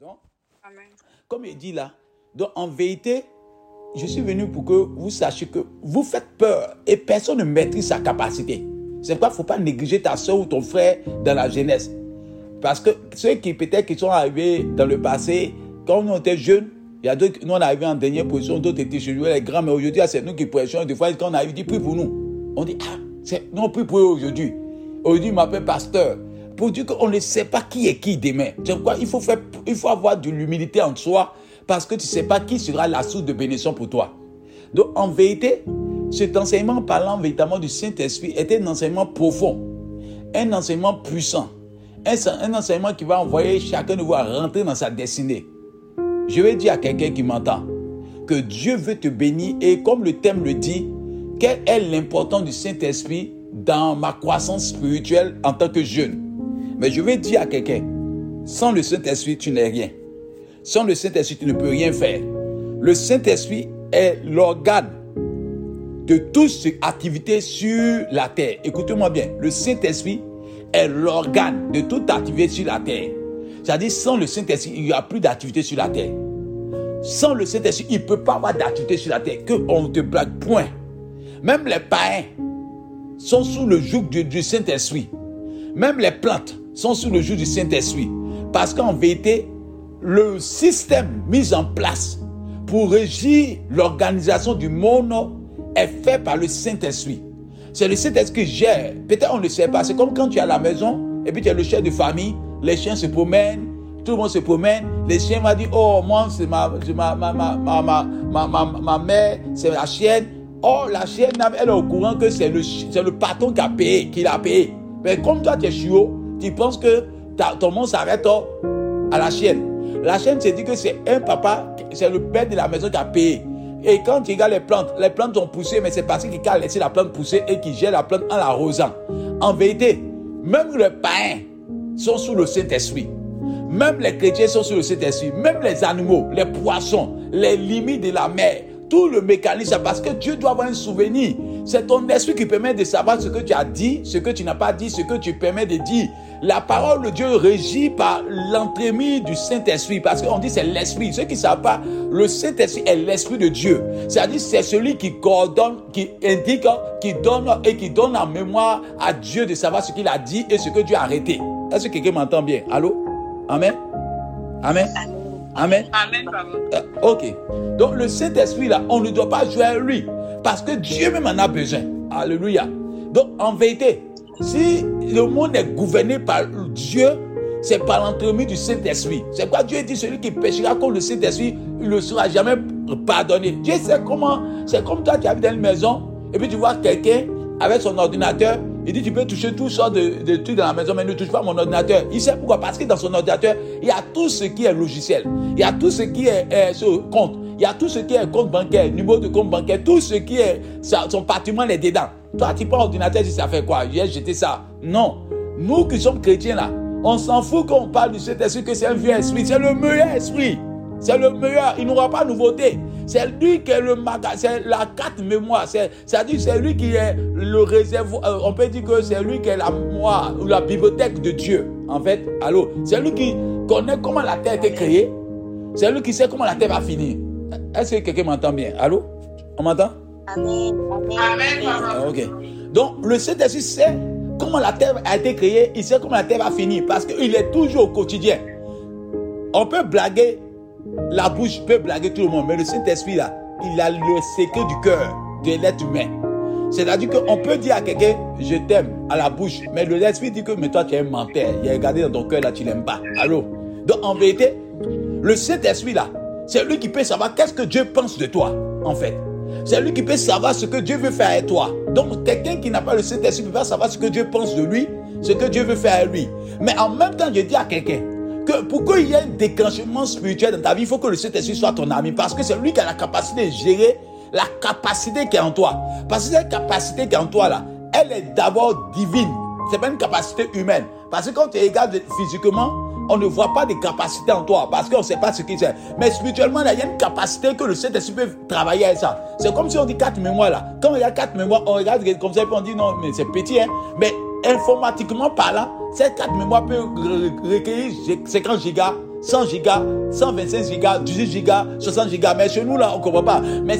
Donc, comme il dit là, donc en vérité, je suis venu pour que vous sachiez que vous faites peur et personne ne maîtrise sa capacité. C'est pourquoi il ne faut pas négliger ta soeur ou ton frère dans la jeunesse. Parce que ceux qui peut-être qui sont arrivés dans le passé, quand on était jeunes, il y a d'autres, nous on arrivés en dernière position, d'autres étaient chez nous, les grands, mais aujourd'hui c'est nous qui prêchons. Des fois, quand on arrive, dit prie pour nous. On dit, ah, c'est, non, prie pour eux aujourd'hui. Aujourd'hui, il m'appelle pasteur. Pour dire qu'on ne sait pas qui est qui demain. C'est pourquoi il faut, faire, il faut avoir de l'humilité en soi parce que tu ne sais pas qui sera la source de bénédiction pour toi. Donc, en vérité, cet enseignement parlant véritablement du Saint-Esprit était un enseignement profond, un enseignement puissant, un, un, enseignement qui va envoyer chacun de vous à rentrer dans sa destinée. Je vais dire à quelqu'un qui m'entend que Dieu veut te bénir et comme le thème le dit, quelle est l'importance du Saint-Esprit dans ma croissance spirituelle en tant que jeune? Mais je vais dire à quelqu'un, sans le Saint-Esprit, tu n'es rien. Sans le Saint-Esprit, tu ne peux rien faire. Le Saint-Esprit est l'organe de toute activité sur la terre. Écoutez-moi bien, le Saint-Esprit est l'organe de toute activité sur la terre. C'est-à-dire, sans le Saint-Esprit, il n'y a plus d'activité sur la terre. Sans le Saint-Esprit, il ne peut pas avoir d'activité sur la terre. Que on te blague, point. Même les païens sont sous le joug du, du Saint-Esprit. Même les plantes sont sous le joug du Saint-Esprit. Parce qu'en vérité, le système mis en place pour régir l'organisation du monde est fait par le Saint-Esprit. C'est le Saint-Esprit qui gère. Peut-être on ne sait pas. C'est comme quand tu es à la maison et puis tu es le chef de famille, les chiens se promènent, tout le monde se promène. Les chiens m'ont dit, oh, moi, c'est ma, ma, ma, ma, mère, c'est la chienne. Oh, la chienne, elle est au courant que c'est le, le patron qui a payé, qui l'a payé. Mais comme toi, tu es chiot, tu penses que ton monde s'arrête à la chienne. La chienne se dit que c'est un papa, c'est le père de la maison qui a payé. Et quand tu regardes les plantes, les plantes ont poussé, mais c'est parce qu'il a laissé la plante pousser et qu'il gère la plante en l'arrosant. En vérité, même les païens sont sous le Saint-Esprit. Même les chrétiens sont sous le Saint-Esprit. Même les animaux, les poissons, les limites de la mer, tout le mécanisme, parce que Dieu doit avoir un souvenir. C'est ton esprit qui permet de savoir ce que tu as dit, ce que tu n'as pas dit, ce que tu permets de dire. La parole de Dieu régit par l'entremise du Saint-Esprit, parce qu'on dit c'est l'Esprit. Ceux qui ne savent pas, le Saint-Esprit est l'Esprit de Dieu. C'est-à-dire c'est celui qui coordonne, qui indique, qui donne et qui donne en mémoire à Dieu de savoir ce qu'il a dit et ce que Dieu a arrêté. Est-ce que quelqu'un m'entend bien? Allô? Amen? Amen? Amen? Amen, euh, ok. Donc le Saint-Esprit là, on ne doit pas jouer à lui. Parce que Dieu même en a besoin. Alléluia. Donc en vérité, si le monde est gouverné par Dieu, c'est par l'entremise du Saint-Esprit. C'est quoi Dieu dit celui qui péchera contre le Saint-Esprit, il ne sera jamais pardonné. Dieu sait comment. C'est comme toi, tu habites dans une maison et puis tu vois quelqu'un avec son ordinateur. Il dit, tu peux toucher tout sortes de, trucs dans la maison, mais ne touche pas mon ordinateur. Il sait pourquoi. Parce que dans son ordinateur, il y a tout ce qui est logiciel. Il y a tout ce qui est, sur compte. Il y a tout ce qui est compte bancaire, numéro de compte bancaire, tout ce qui est, son patrimoine est dedans. Toi, tu prends l'ordinateur, tu ça fait quoi? J'ai jeté ça. Non. Nous qui sommes chrétiens là, on s'en fout quand on parle du Saint-Esprit que c'est un vieux esprit. C'est le meilleur esprit. C'est le meilleur. Il n'aura pas nouveauté. C'est lui qui est le c'est la carte mémoire. C'est-à-dire, c'est lui qui est le réservoir. on peut dire que c'est lui qui est la mémoire ou la bibliothèque de Dieu. En fait, allô, c'est lui qui connaît comment la terre a été créée. C'est lui qui sait comment la terre va finir. Est-ce que quelqu'un m'entend bien? Allô? On m'entend? Amen. Amen. Ok. Donc, le Saint-Esprit sait comment la terre a été créée. Il sait comment la terre va finir. Parce qu'il est toujours au quotidien. On peut blaguer la bouche peut blaguer tout le monde, mais le Saint-Esprit, là, il a le secret du cœur de l'être humain. C'est-à-dire qu'on peut dire à quelqu'un, je t'aime, à la bouche, mais l'esprit dit que, mais toi, tu es un menteur. Il a regardé dans ton cœur, là, tu l'aimes pas. Allô? Donc, en vérité, le Saint-Esprit, là, c'est lui qui peut savoir qu'est-ce que Dieu pense de toi, en fait. C'est lui qui peut savoir ce que Dieu veut faire avec toi. Donc, quelqu'un qui n'a pas le Saint-Esprit ne peut pas savoir ce que Dieu pense de lui, ce que Dieu veut faire avec lui. Mais en même temps, je dis à quelqu'un, que pour qu'il y ait un déclenchement spirituel dans ta vie, il faut que le Saint-Esprit soit ton ami. Parce que c'est lui qui a la capacité de gérer la capacité qui est en toi. Parce que cette capacité qui est en toi là, elle est d'abord divine. C'est pas une capacité humaine. Parce que quand tu regardes physiquement, on ne voit pas de capacité en toi parce qu'on ne sait pas ce qu'il c'est. Mais spirituellement, il y a une capacité que le Saint-Esprit peut travailler avec ça. C'est comme si on dit quatre mémoires là. Quand il y a quatre mémoires, on regarde comme ça et on dit non, mais c'est petit, hein. Mais informatiquement parlant, ces quatre mémoires peuvent recueillir 50 gigas, 100 gigas, 125 gigas, 18 gigas, 60 gigas. Mais chez nous, là, on ne comprend pas. Mais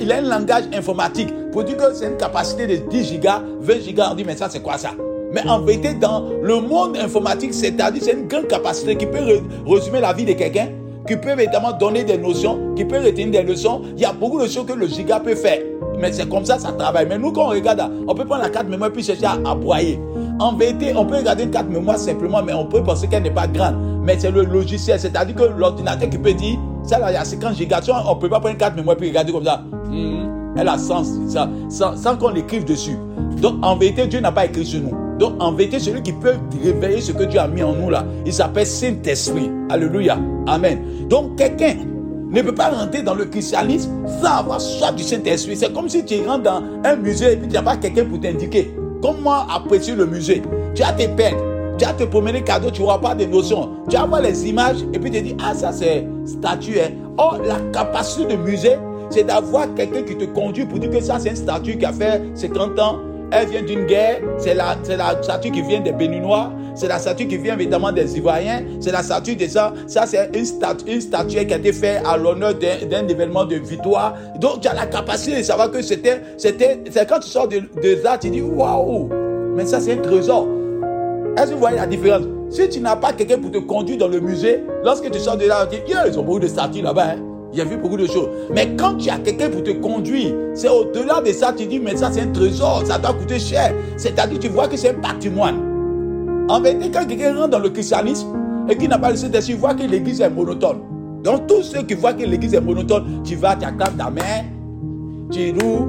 il a un langage informatique pour dire que c'est une capacité de 10 gigas, 20 gigas. On dit, mais ça, c'est quoi ça? Mais en vérité, dans le monde informatique, c'est-à-dire, c'est une grande capacité qui peut résumer la vie de quelqu'un, qui peut évidemment donner des notions, qui peut retenir des leçons. Il y a beaucoup de choses que le giga peut faire. Mais c'est comme ça, ça travaille. Mais nous, quand on regarde, on peut prendre la carte mémoire puis chercher à broyer. En vérité, on peut regarder une carte mémoire simplement, mais on peut penser qu'elle n'est pas grande. Mais c'est le logiciel, c'est-à-dire que l'ordinateur qui peut dire, ça là, il y a 50 gigas. On ne peut pas prendre une carte mémoire puis regarder comme ça. Hmm, elle a sens, ça, sans, sans qu'on l'écrive dessus. Donc en vérité, Dieu n'a pas écrit sur nous. Donc en vérité, celui qui peut réveiller ce que Dieu a mis en nous là, il s'appelle Saint-Esprit. Alléluia. Amen. Donc quelqu'un ne peut pas rentrer dans le christianisme sans avoir soif du Saint-Esprit. C'est comme si tu rentres dans un musée et puis tu n'as pas quelqu'un pour t'indiquer comment apprécier le musée. Tu as tes peines, tu as te promener cadeau, tu vois pas des notions. Tu vas voir les images et puis tu te dis, ah ça c'est statue. Hein. Or, la capacité de musée, c'est d'avoir quelqu'un qui te conduit pour dire que ça c'est une statue qui a fait 50 ans. Elle vient d'une guerre, c'est la, statue qui vient des Béninois, c'est la statue qui vient évidemment des Ivoiriens. C'est la statue des ça. Ça, c'est une statue, qui a été faite à l'honneur d'un événement de victoire. Donc, tu as la capacité de savoir que c'était, c'était, c'est quand tu sors de, de ça, tu dis, waouh! Mais ça, c'est un trésor. Est-ce que vous voyez la différence? Si tu n'as pas quelqu'un pour te conduire dans le musée, lorsque tu sors de là, tu dis, ils ont beaucoup de statues là-bas. Hein. Il y a vu beaucoup de choses. Mais quand tu as quelqu'un pour te conduire, c'est au-delà de ça, tu dis, mais ça c'est un trésor, ça doit coûter cher. C'est-à-dire, tu vois que c'est un patrimoine. En vérité, quand quelqu'un rentre dans le christianisme et qui n'a pas le Saint-Esprit, voit que l'église est monotone. Donc, tous ceux qui voient que l'église est monotone, tu vas, tu acclames ta main, tu loues,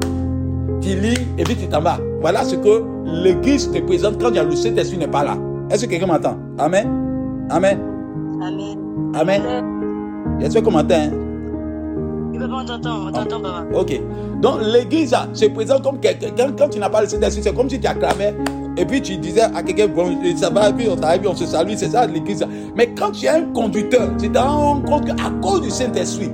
tu lis et puis tu t'en vas. Voilà ce que l'église te présente quand le Saint-Esprit n'est pas là. Est-ce que quelqu'un m'entend? Amen. Amen. Amen. Amen. Est-ce que m'entend hein? Papa. Ok. Donc l'église se présente comme quelqu'un. Quand, tu n'as pas le Saint-Esprit, c'est comme si tu acclamais et puis tu disais à quelqu'un, bon, ça va, et puis on t'arrive, on se salue, c'est ça l'église. Mais quand tu es un conducteur, tu te rends compte qu'à cause du Saint-Esprit,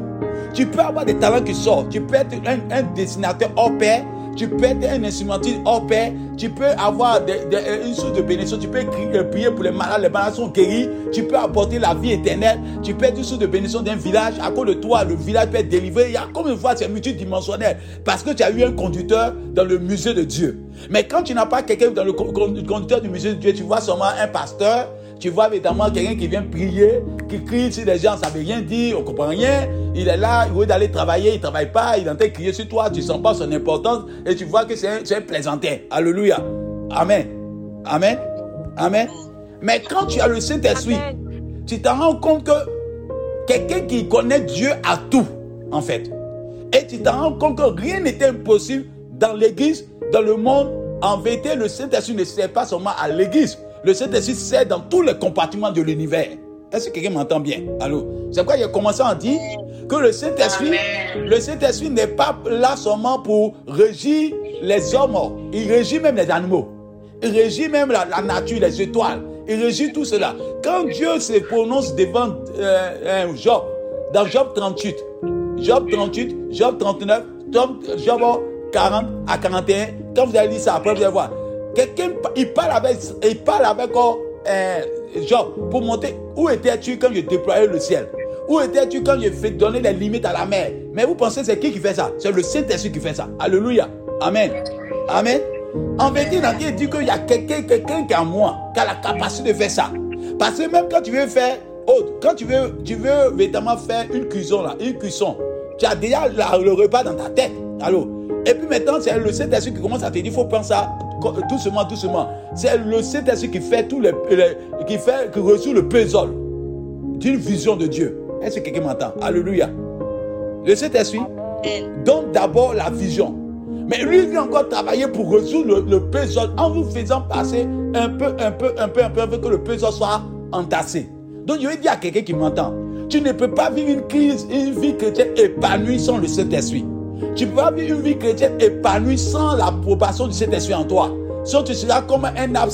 tu peux avoir des talents qui sortent. Tu peux être un, un dessinateur hors pair tu peux être un instrumentiste hors pair, tu peux avoir une source de bénédiction, tu peux euh, prier pour les malades, les malades sont guéris, tu peux apporter la vie éternelle, tu peux être une source de bénédiction d'un village, à cause de toi, le village peut être délivré. Il y a comme une fois, c'est multidimensionnel, parce que tu as eu un conducteur dans le musée de Dieu. Mais quand tu n'as pas quelqu'un dans le conducteur du musée de Dieu, tu vois seulement un pasteur, tu vois évidemment quelqu'un qui vient prier, qui crie sur les gens, ça ne veut rien dire, on ne comprend rien. Il est là, il veut d'aller travailler, il ne travaille pas, il est en train de crier sur toi, tu ne sens pas son importance et tu vois que c'est un, un plaisantin. Alléluia. Amen. Amen. Amen. Mais quand tu as le Saint-Esprit, tu te rends compte que quelqu'un qui connaît Dieu a tout, en fait. Et tu te rends compte que rien n'était impossible dans l'église, dans le monde. En vérité, le Saint-Esprit ne sert pas seulement à l'église, le Saint-Esprit sert dans tous les compartiments de l'univers. Est-ce que quelqu'un m'entend bien? Allô? C'est pourquoi il a commencé à dire que le Saint-Esprit, le Saint-Esprit n'est pas là seulement pour régir les hommes, il régit même les animaux. Il régit même la, nature, les étoiles. Il régit tout cela. Quand Dieu se prononce devant euh, Job, dans Job 38, Job 38, Job 39, Job 40 à 41, quand vous allez lire ça, après vous allez voir. Quelqu'un, il parle avec, il parle avec oh, euh, Job pour montrer où étais-tu quand je déployais le ciel? Où étais-tu quand je donner les limites à la mer? Mais vous pensez c'est qui qui fait ça? C'est le Saint-Esprit qui fait ça. Alléluia. Amen. Amen. En vérité, il dit qu'il y a quelqu'un quelqu'un qui a moi, qui a la capacité de faire ça. Parce que même quand tu veux faire autre, quand tu veux, tu veux évidemment faire une cuisson là, une cuisson, tu as déjà le repas dans ta tête. Allô? Et puis maintenant, c'est le Saint-Esprit qui commence à te dire, il faut prendre ça doucement, doucement. C'est le Saint-Esprit qui fait tout les, qui fait, qui reçoit le puzzle d'une vision de Dieu. Est-ce que quelqu'un m'entend? Alléluia. Le Saint-Esprit donne d'abord la vision. Mais lui, il vient encore travailler pour résoudre le, le puzzle en vous faisant passer un peu, un peu, un peu, un peu, un peu, que le puzzle soit entassé. Donc, je vais dire à quelqu'un qui m'entend, tu ne peux pas vivre une crise, une vie chrétienne épanouie sans le Saint-Esprit. Tu peux pas vivre une vie chrétienne épanouie sans l'approbation du Saint-Esprit en toi. Sinon, tu seras comme un arbre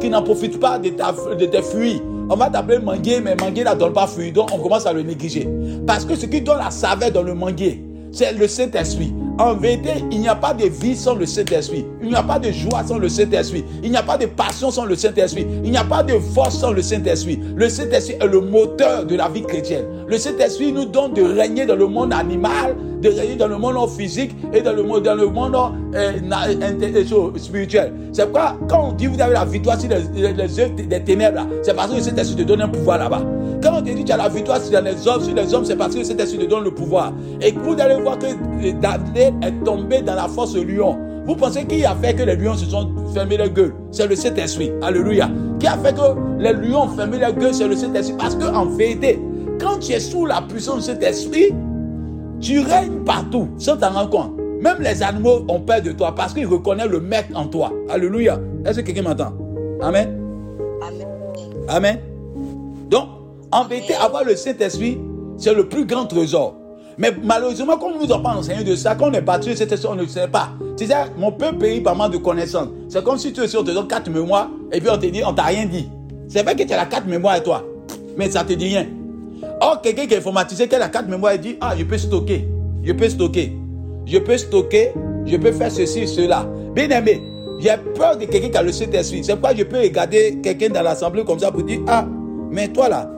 qui n'en profite pas de, tes fruits. On va t'appeler manguier, mais manguier ne donne pas fruit. Donc, on commence à le négliger. Parce que ce qui donne la saveur dans le manguier, c'est le Saint-Esprit. en vérité, il n'y a pas de vie sans le Saint-Esprit. Il n'y a pas de joie sans le Saint-Esprit. Il n'y a pas de passion sans le Saint-Esprit. Il n'y a pas de force sans le Saint-Esprit. Le Saint-Esprit est le moteur de la vie chrétienne. Le Saint-Esprit nous donne de régner dans le monde animal, de régner dans le monde physique et dans le monde, dans le monde euh, euh, spirituel. C'est pourquoi, quand on dit vous avez la victoire sur les, les, les des ténèbres, c'est parce que le Saint-Esprit te donne un pouvoir là-bas. Quand on te dit tu as la victoire sur les hommes, sur les hommes, c'est parce que le Saint-Esprit te donne le pouvoir. Et vous allez voir que euh, Daniel est tombé dans la force lion. Vous pensez qui a fait que les lions se sont fermés la gueule C'est le Saint-Esprit. Alléluia. Qui a fait que les lions ont fermé la gueule C'est le Saint-Esprit. Parce qu'en vérité, quand tu es sous la puissance de cet esprit, tu règnes partout sans t'en rendre compte. Même les animaux ont peur de toi parce qu'ils reconnaissent le maître en toi. Alléluia. Est-ce que quelqu'un m'entend? Amen. Amen. Amen. Donc, en vérité, avoir le Saint-Esprit, c'est le plus grand trésor. Mais malheureusement, comme nous n'avons pas enseigné de ça, quand on est battu le Saint-Esprit, on ne sait pas. Tu sais, mon peuple périt par manque de connaissances. C'est comme si tu es on te donne quatre mémoires et puis on te dit, on t'a rien dit. C'est vrai que tu as la carte mémoire à toi, mais ça te dit rien. Or, quelqu'un qui est informatisé, qui a la carte mémoire, il dit, ah, je peux stocker, je peux stocker, je peux stocker, je peux faire ceci, cela. Bien aimé, j'ai peur de quelqu'un qui a le Saint-Esprit. C'est pourquoi je peux regarder quelqu'un dans l'assemblée comme ça pour dire, ah, mais toi là,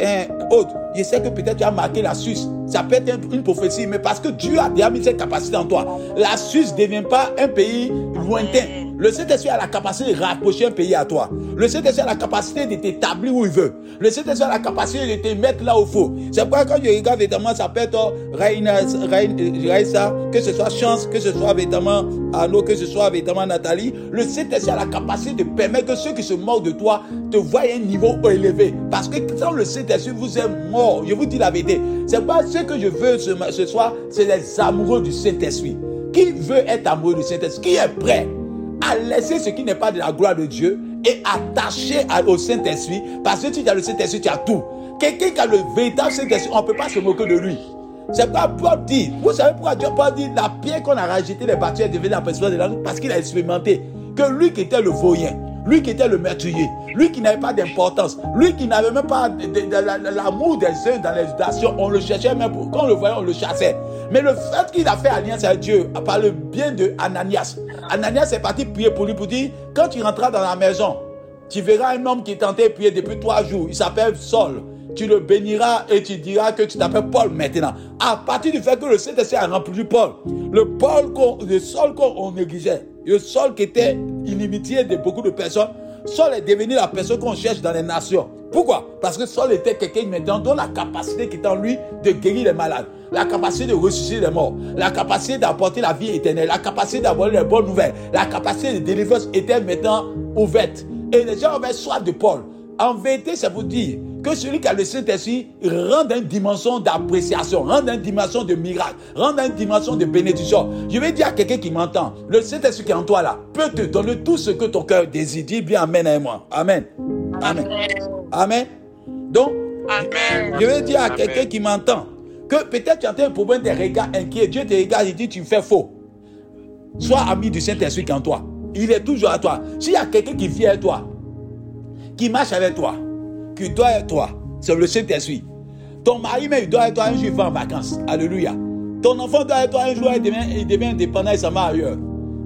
un autre, je sais que peut-être tu as marqué la Suisse. Ça peut être une prophétie, mais parce que Dieu a déjà mis cette capacité en toi. La Suisse ne devient pas un pays lointain. Le Saint-Esprit a la capacité de rapprocher un pays à toi. Le Saint-Esprit a la capacité de t'établir où il veut. Le Saint-Esprit a la capacité de te mettre là où il faut. C'est pourquoi quand je regarde évidemment, ça peut être Raisa, que ce soit Chance, que ce soit évidemment Arnaud, que ce soit évidemment Nathalie. Le Saint-Esprit a la capacité de permettre que ceux qui se moquent de toi te voient à un niveau élevé. Parce que sans le Saint-Esprit, vous êtes mort. Je vous dis la vérité. C'est pas ce que je veux ce, soir, c'est les amoureux du Saint-Esprit. Qui veut être amoureux du Saint-Esprit? Qui est prêt à laisser ce qui n'est pas de la gloire de Dieu et attaché au Saint-Esprit? Parce que tu as le Saint-Esprit, tu as tout. Quelqu'un qui a le véritable Saint-Esprit, on ne peut pas se moquer de lui. C'est pas Paul dit. Vous savez pourquoi Dieu Paul dit la pierre qu'on a rajoutée les bâtiments est devenue la principale de la langue parce qu'il a expérimenté que lui qui était le vaurien, lui qui était le meurtrier, lui qui n'avait pas d'importance, lui qui n'avait même pas l'amour des uns dans les nations, on le cherchait même pour, quand on le voyait, on le chassait. Mais le fait qu'il a fait alliance avec Dieu, par le bien de Ananias, Ananias est parti prier pour lui pour dire, quand tu rentreras dans la maison, tu verras un homme qui tenté de prier depuis trois jours. Il s'appelle Saul. Tu le béniras et tu diras que tu t'appelles Paul maintenant. À partir du fait que le Saint-Esprit a rempli Paul, le Paul, qu'on- le Saul qu'on négligeait, le Saul qui était inimitié de beaucoup de personnes, Saul est devenu la personne qu'on cherche dans les nations. Pourquoi? Parce que Saul était quelqu'un maintenant dont la capacité qui est en lui de guérir les malades, la capacité de ressusciter les morts, la capacité d'apporter la vie éternelle, la capacité d'avoir les bonnes nouvelles, la capacité de délivrance était maintenant ouverte. Et les gens avaient soif de Paul. En vérité, c'est vous dire que celui qui a le Saint-Esprit rend dans une dimension d'appréciation, rend dans une dimension de miracle, rend dans une dimension de bénédiction. Je vais dire à quelqu'un qui m'entend, le Saint-Esprit qui est en toi là peut te donner tout ce que ton cœur désire. Dis bien Amen à moi. Amen. Amen. Amen. Donc, Amen. je vais dire à quelqu'un qui m'entend que peut-être tu as un problème des regards inquiets. Dieu te regarde et dit tu fais faux. Sois ami du Saint-Esprit qui est en toi. Il est toujours à toi. S'il y a quelqu'un qui vit avec toi, qui marche avec toi, qui doit avec toi, c'est le Saint-Esprit. Ton mari, mais il doit avec toi un jour, il va en vacances. Alléluia. Ton enfant doit avec toi un jour, il devient, il devient indépendant, il s'en va ailleurs.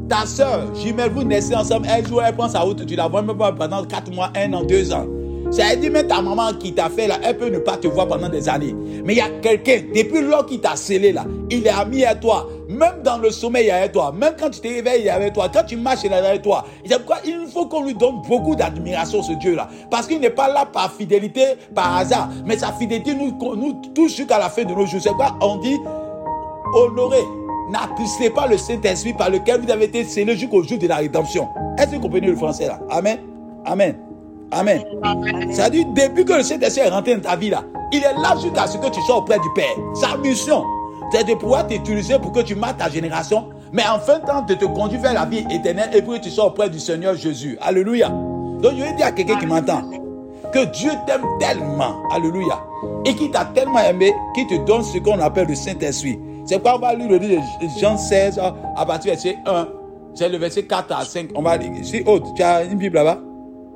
Ta soeur, jumelle, vous naissez ensemble, un jour, elle prend sa route, tu la vois même pas pendant 4 mois, 1 an, 2 ans. Ça veut dire même ta maman qui t'a fait là, elle peut ne pas te voir pendant des années. Mais il y a quelqu'un, depuis lors qu'il t'a scellé là, il est ami à toi. Même dans le sommeil, il est avec toi. Même quand tu te réveilles, il est avec toi. Quand tu marches, il est avec toi. C'est pourquoi il faut qu'on lui donne beaucoup d'admiration, ce Dieu-là. Parce qu'il n'est pas là par fidélité, par hasard. Mais sa fidélité nous, nous touche jusqu'à la fin de nos jours. C'est pourquoi on dit honorez, n'attristez pas le Saint-Esprit par lequel vous avez été scellés jusqu'au jour de la rédemption. Est-ce que vous comprenez le français là? Amen. Amen. Amen. Ça dit, depuis que le Saint-Esprit est rentré dans ta vie là, il est là jusqu'à ce que tu sois auprès du Père. Sa mission, c'est de pouvoir t'utiliser pour que tu marques ta génération, mais en fin de temps, de te conduire vers la vie éternelle et pour que tu sois auprès du Seigneur Jésus. Alléluia. Donc, je vais dire à quelqu'un qui m'entend que Dieu t'aime tellement, alléluia, et qu'il t'a tellement aimé qu'il te donne ce qu'on appelle le Saint-Esprit. C'est pourquoi on va lire le livre de Jean 16 à partir du verset 1. C'est le verset 4 à 5. On va lire. Si, Aude, tu as une Bible là-bas?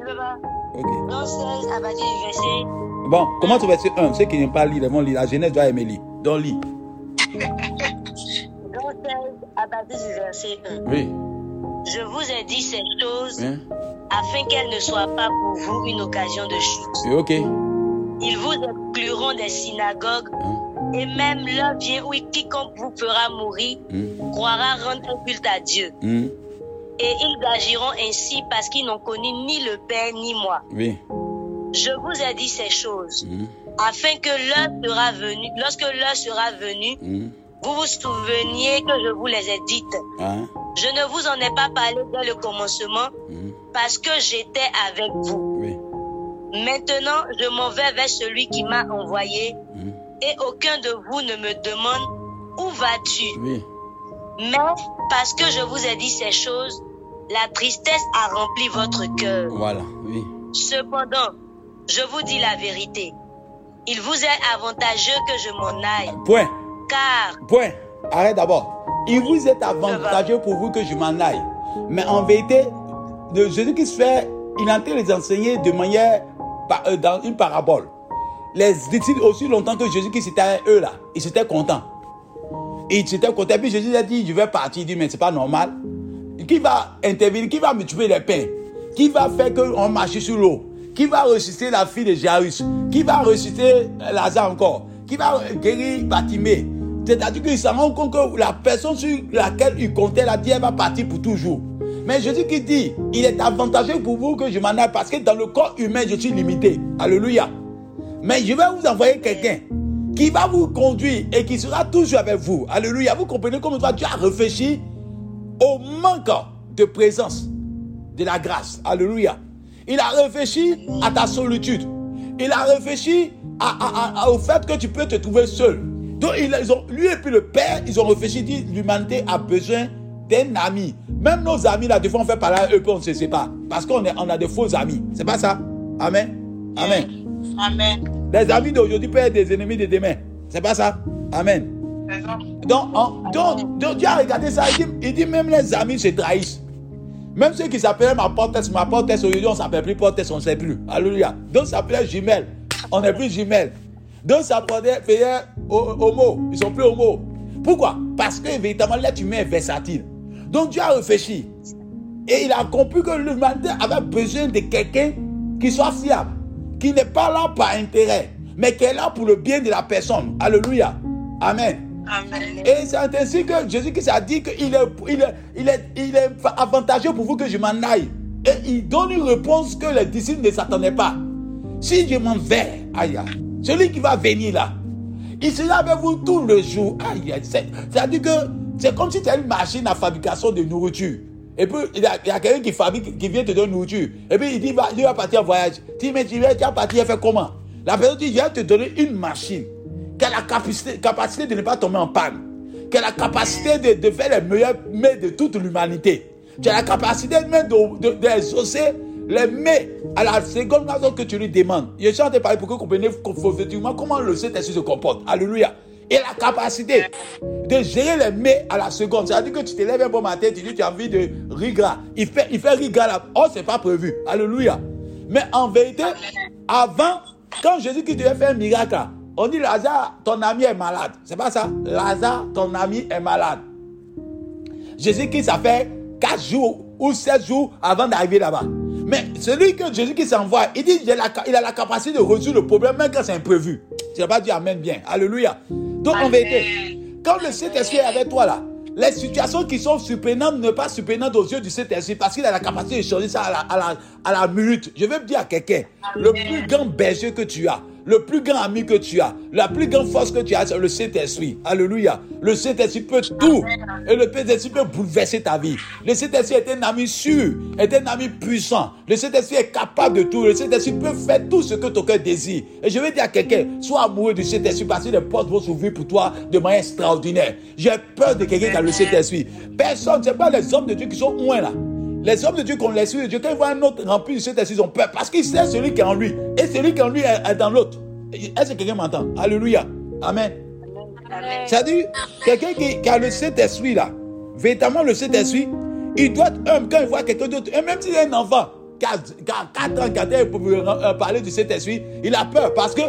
Papa, Ok. Jean 16 à partir du verset. Bon, comment tu verset 1 Ceux qui n'aiment pas lire, ils vont lire. La jeunesse doit aimer lire. Donc, lis. Jean 16 à partir du verset 1. Oui. Je vous ai dit ces choses Hein? afin qu'elles ne soient pas pour vous une occasion de chute. Ok. Ils vous excluront des synagogues Hein? et même l'heure vient où quiconque vous fera mourir Hum, croira rendre un culte à Dieu. Et ils agiront ainsi parce qu'ils n'ont connu ni le Père ni moi. Oui. Je vous ai dit ces choses afin que l'heure sera venue, lorsque l'heure sera venue, hum, vous vous souveniez que je vous les ai dites. hein, Je ne vous en ai pas parlé dès le commencement hum, parce que j'étais avec vous. Oui. Maintenant, je m'en vais vers celui qui m'a envoyé hum, et aucun de vous ne me demande où vas-tu. Oui. Mais parce que je vous ai dit ces choses, la tristesse a rempli votre cœur. Voilà. Oui. Cependant, je vous dis la vérité. Il vous est avantageux que je m'en aille, Point. car Point. Arrête d'abord. Il vous est avantageux pour vous que je m'en aille. Mais en vérité, de Jésus-Christ fait, il est en train de les enseigner de manière, euh, dans une parabole. Les disciples, aussi longtemps que Jésus-Christ était avec eux là, ils étaient contents. Ils étaient contents. Puis Jésus a dit, je vais partir. Il dit, mais c'est pas normal. Qui va intervenir? Qui va multiplier les pains? Qui va faire qu'on marche sur l'eau? Qui va ressusciter la fille de Jairus? Qui va ressusciter Lazare encore? Qui va guérir Batimée C'est-à-dire qu'il s'en rend compte que la personne sur laquelle il comptait, la dit, elle va partir pour toujours. Mais Jésus qui dit, il est avantageux pour vous que je m'en aille parce que dans le corps humain, je suis limité. Alléluia. Mais je vais vous envoyer quelqu'un qui va vous conduire et qui sera toujours avec vous. Alléluia. Vous comprenez comment Dieu a réfléchi au manque de présence de la grâce. Alléluia. Il a réfléchi à ta solitude. Il a réfléchi à- à- à- au fait que tu peux te trouver seul. Donc, ils, ont, lui et puis le Père, ils ont réfléchi, dit l'humanité a besoin d'un ami. Même nos amis, là, des fois, on fait parler à eux, puis on ne se sépare. Parce qu'on on a des faux amis. C'est pas ça? Amen? Amen. Amen. Les amis d'aujourd'hui peuvent être des ennemis de demain. C'est pas ça? Amen. Donc, on- donc, donc Dieu a regardé ça, il dit, il dit même les amis se trahissent. Même ceux qui s'appelaient ma porte ma porte aujourd'hui, on ne s'appelle plus porte on ne sait plus. Alléluia. Donc, ça s'appelait jumelle. On n'est plus jumelle. Donc, ça s'appelait homo. Ils sont plus homo. Pourquoi? Parce que véritablement, l'être humain est versatile. Donc, Dieu a réfléchi. Et il a compris que l'humanité avait besoin de quelqu'un qui soit fiable, qui n'est pas là par intérêt, mais qui est là pour le bien de la personne. Alléluia. Amen. Et c'est ainsi que Jésus-Christ a dit qu'il est, il est, il est, il est avantageux pour vous que je m'en aille. Et il donne une réponse que les disciples ne s'attendaient pas. Si je m'en vais, aïe, celui qui va venir là, il sera avec vous tout le jour. Aïe, aïe, c'est- C'est-à-dire que c'est comme si tu as une machine à fabrication de nourriture. Et puis, il y a, il y a quelqu'un qui fabrique, qui vient te donner nourriture. Et puis, il dit, va, il va partir en voyage. Tu dis, mais tu vas, tu vas partir faire comment? La personne dit, je vais te donner une machine qui a la capacité, capacité de ne pas tomber en panne. Qui a la capacité de, de faire les meilleurs mets de toute l'humanité. Tu as la capacité même de, de, d'exaucer les mets à la seconde raison que tu lui demandes. Je suis en train de parler pour que vous compreniez effectivement comment le Saint-Esprit se comporte. Alléluia. Et la capacité de gérer les mets à la seconde. C'est-à-dire que tu te lèves un bon matin, tu dis tu as envie de riz gras. Il fait, il fait riz gras là. Oh, c'est pas prévu. Alléluia. Mais en vérité, avant, quand Jésus qui devait faire un miracle, on dit Lazare, ton ami est malade. C'est pas ça? Lazare, ton ami est malade. Jésus qui ça fait 4 jours ou 7 jours avant d'arriver là-bas. Mais celui que Jésus qui s'envoie, il dit il a, la, il a la capacité de résoudre le problème même quand c'est imprévu. Tu n'as pas dit Amen bien. Alléluia. Donc en vérité, quand le Saint-Esprit est avec toi là, les situations qui sont surprenantes ne pas surprenantes aux yeux du Saint-Esprit parce qu'il a la capacité de changer ça à la, à la, à la minute. Je vais dire à quelqu'un, le plus grand berger que tu as, le plus grand ami que tu as, la plus grande force que tu as, c'est le Saint-Esprit. Alléluia. Le Saint-Esprit peut tout. Et le Saint-Esprit peut bouleverser ta vie. Le Saint-Esprit est un ami sûr, est un ami puissant. Le Saint-Esprit est capable de tout. Le Saint-Esprit peut faire tout ce que ton cœur désire. Et je vais dire à quelqu'un, sois amoureux du Saint-Esprit parce que les portes vont s'ouvrir pour toi de manière extraordinaire. J'ai peur de quelqu'un qui a le Saint-Esprit. Personne, ce n'est pas les hommes de Dieu qui sont loin là. Les hommes de Dieu ont l'esprit de Dieu, quand ils voient un autre rempli du Saint-Esprit, ils ont peur parce qu'ils savent celui qui est en lui. Et celui qui est en lui est dans l'autre. Est-ce que quelqu'un m'entend? Alléluia. Amen. C'est-à-dire, quelqu'un qui, qui a le Saint-Esprit là, véritablement le Saint-Esprit, il doit être humble quand il voit quelqu'un d'autre. Et même s'il est un enfant qui a, qui a 4 ans, qui a pour euh, parler du Saint-Esprit, il a peur parce que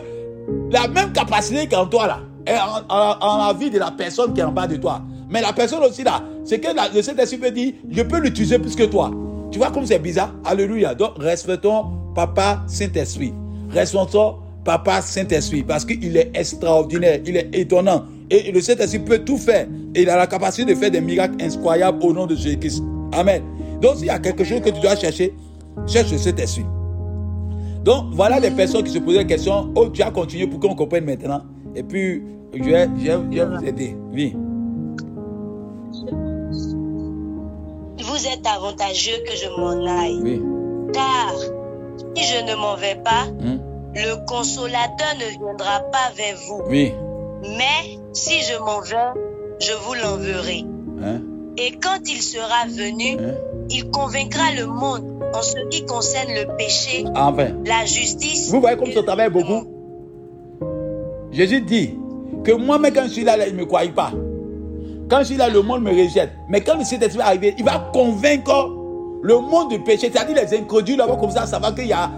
la même capacité qu'en toi là, est en, en- en la vie de la personne qui est en bas de toi. Mais la personne aussi là, c'est que le Saint-Esprit peut dire, je peux l'utiliser plus que toi. Tu vois comme c'est bizarre? Alléluia. Donc, respectons Papa Saint-Esprit. Respectons Papa Saint-Esprit parce qu'il est extraordinaire, il est étonnant. Et le Saint-Esprit peut tout faire. Et il a la capacité de faire des miracles incroyables au nom de Jésus-Christ. Amen. Donc, s'il y a quelque chose que tu dois chercher, cherche le Saint-Esprit. Donc, voilà des personnes qui se posaient la question. Oh, tu as continué pour qu'on comprenne maintenant. Et puis, je vais, je vais- je vais vous aider. Oui. Vous êtes avantageux que je m'en aille. Oui. Car si je ne m'en vais pas, Hein? le consolateur ne viendra pas vers vous. Oui. Mais si je m'en vais, je vous l'enverrai. Hein? Et quand il sera venu, Hein? il convaincra le monde en ce qui concerne le péché, Enfin. la justice. Vous voyez comme ça travaille le beaucoup? Jésus dit que moi-même, quand je suis là, là, il ne me croit pas. Quand je suis là, le monde me rejette. Mais quand le Saint-Esprit va arriver, il va convaincre le monde du péché. C'est-à-dire les incrédules là-bas comme ça, ça va qu'il y a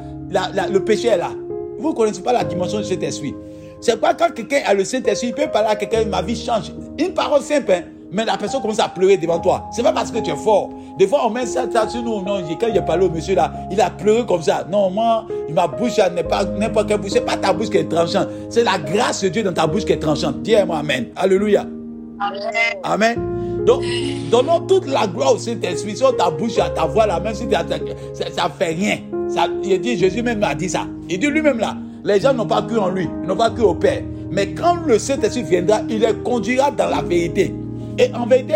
le péché est là. Vous ne connaissez pas la dimension du Saint-Esprit. C'est pas quand quelqu'un a le Saint-Esprit, il peut parler à quelqu'un, ma vie change. Une parole simple, hein, mais la personne commence à pleurer devant toi. C'est pas parce que tu es fort. Des fois, on met ça, ça sur nous. Non, quand j'ai parlé au monsieur là, il a pleuré comme ça. Non, moi, ma bouche n'est pas n'importe quelle. C'est pas ta bouche qui est tranchante. C'est la grâce de Dieu dans ta bouche qui est tranchante. Dis-moi Amen. Alléluia. Amen. Donc, donnons toute la gloire au Saint-Esprit sur ta bouche, à ta voix là, même si t'as- ça, ça fait rien. Il dit, Jésus même a dit ça. Il dit lui-même là, les gens n'ont pas cru en lui, ils n'ont pas cru au Père. Mais quand le Saint-Esprit viendra, il les conduira dans la vérité. Et en vérité,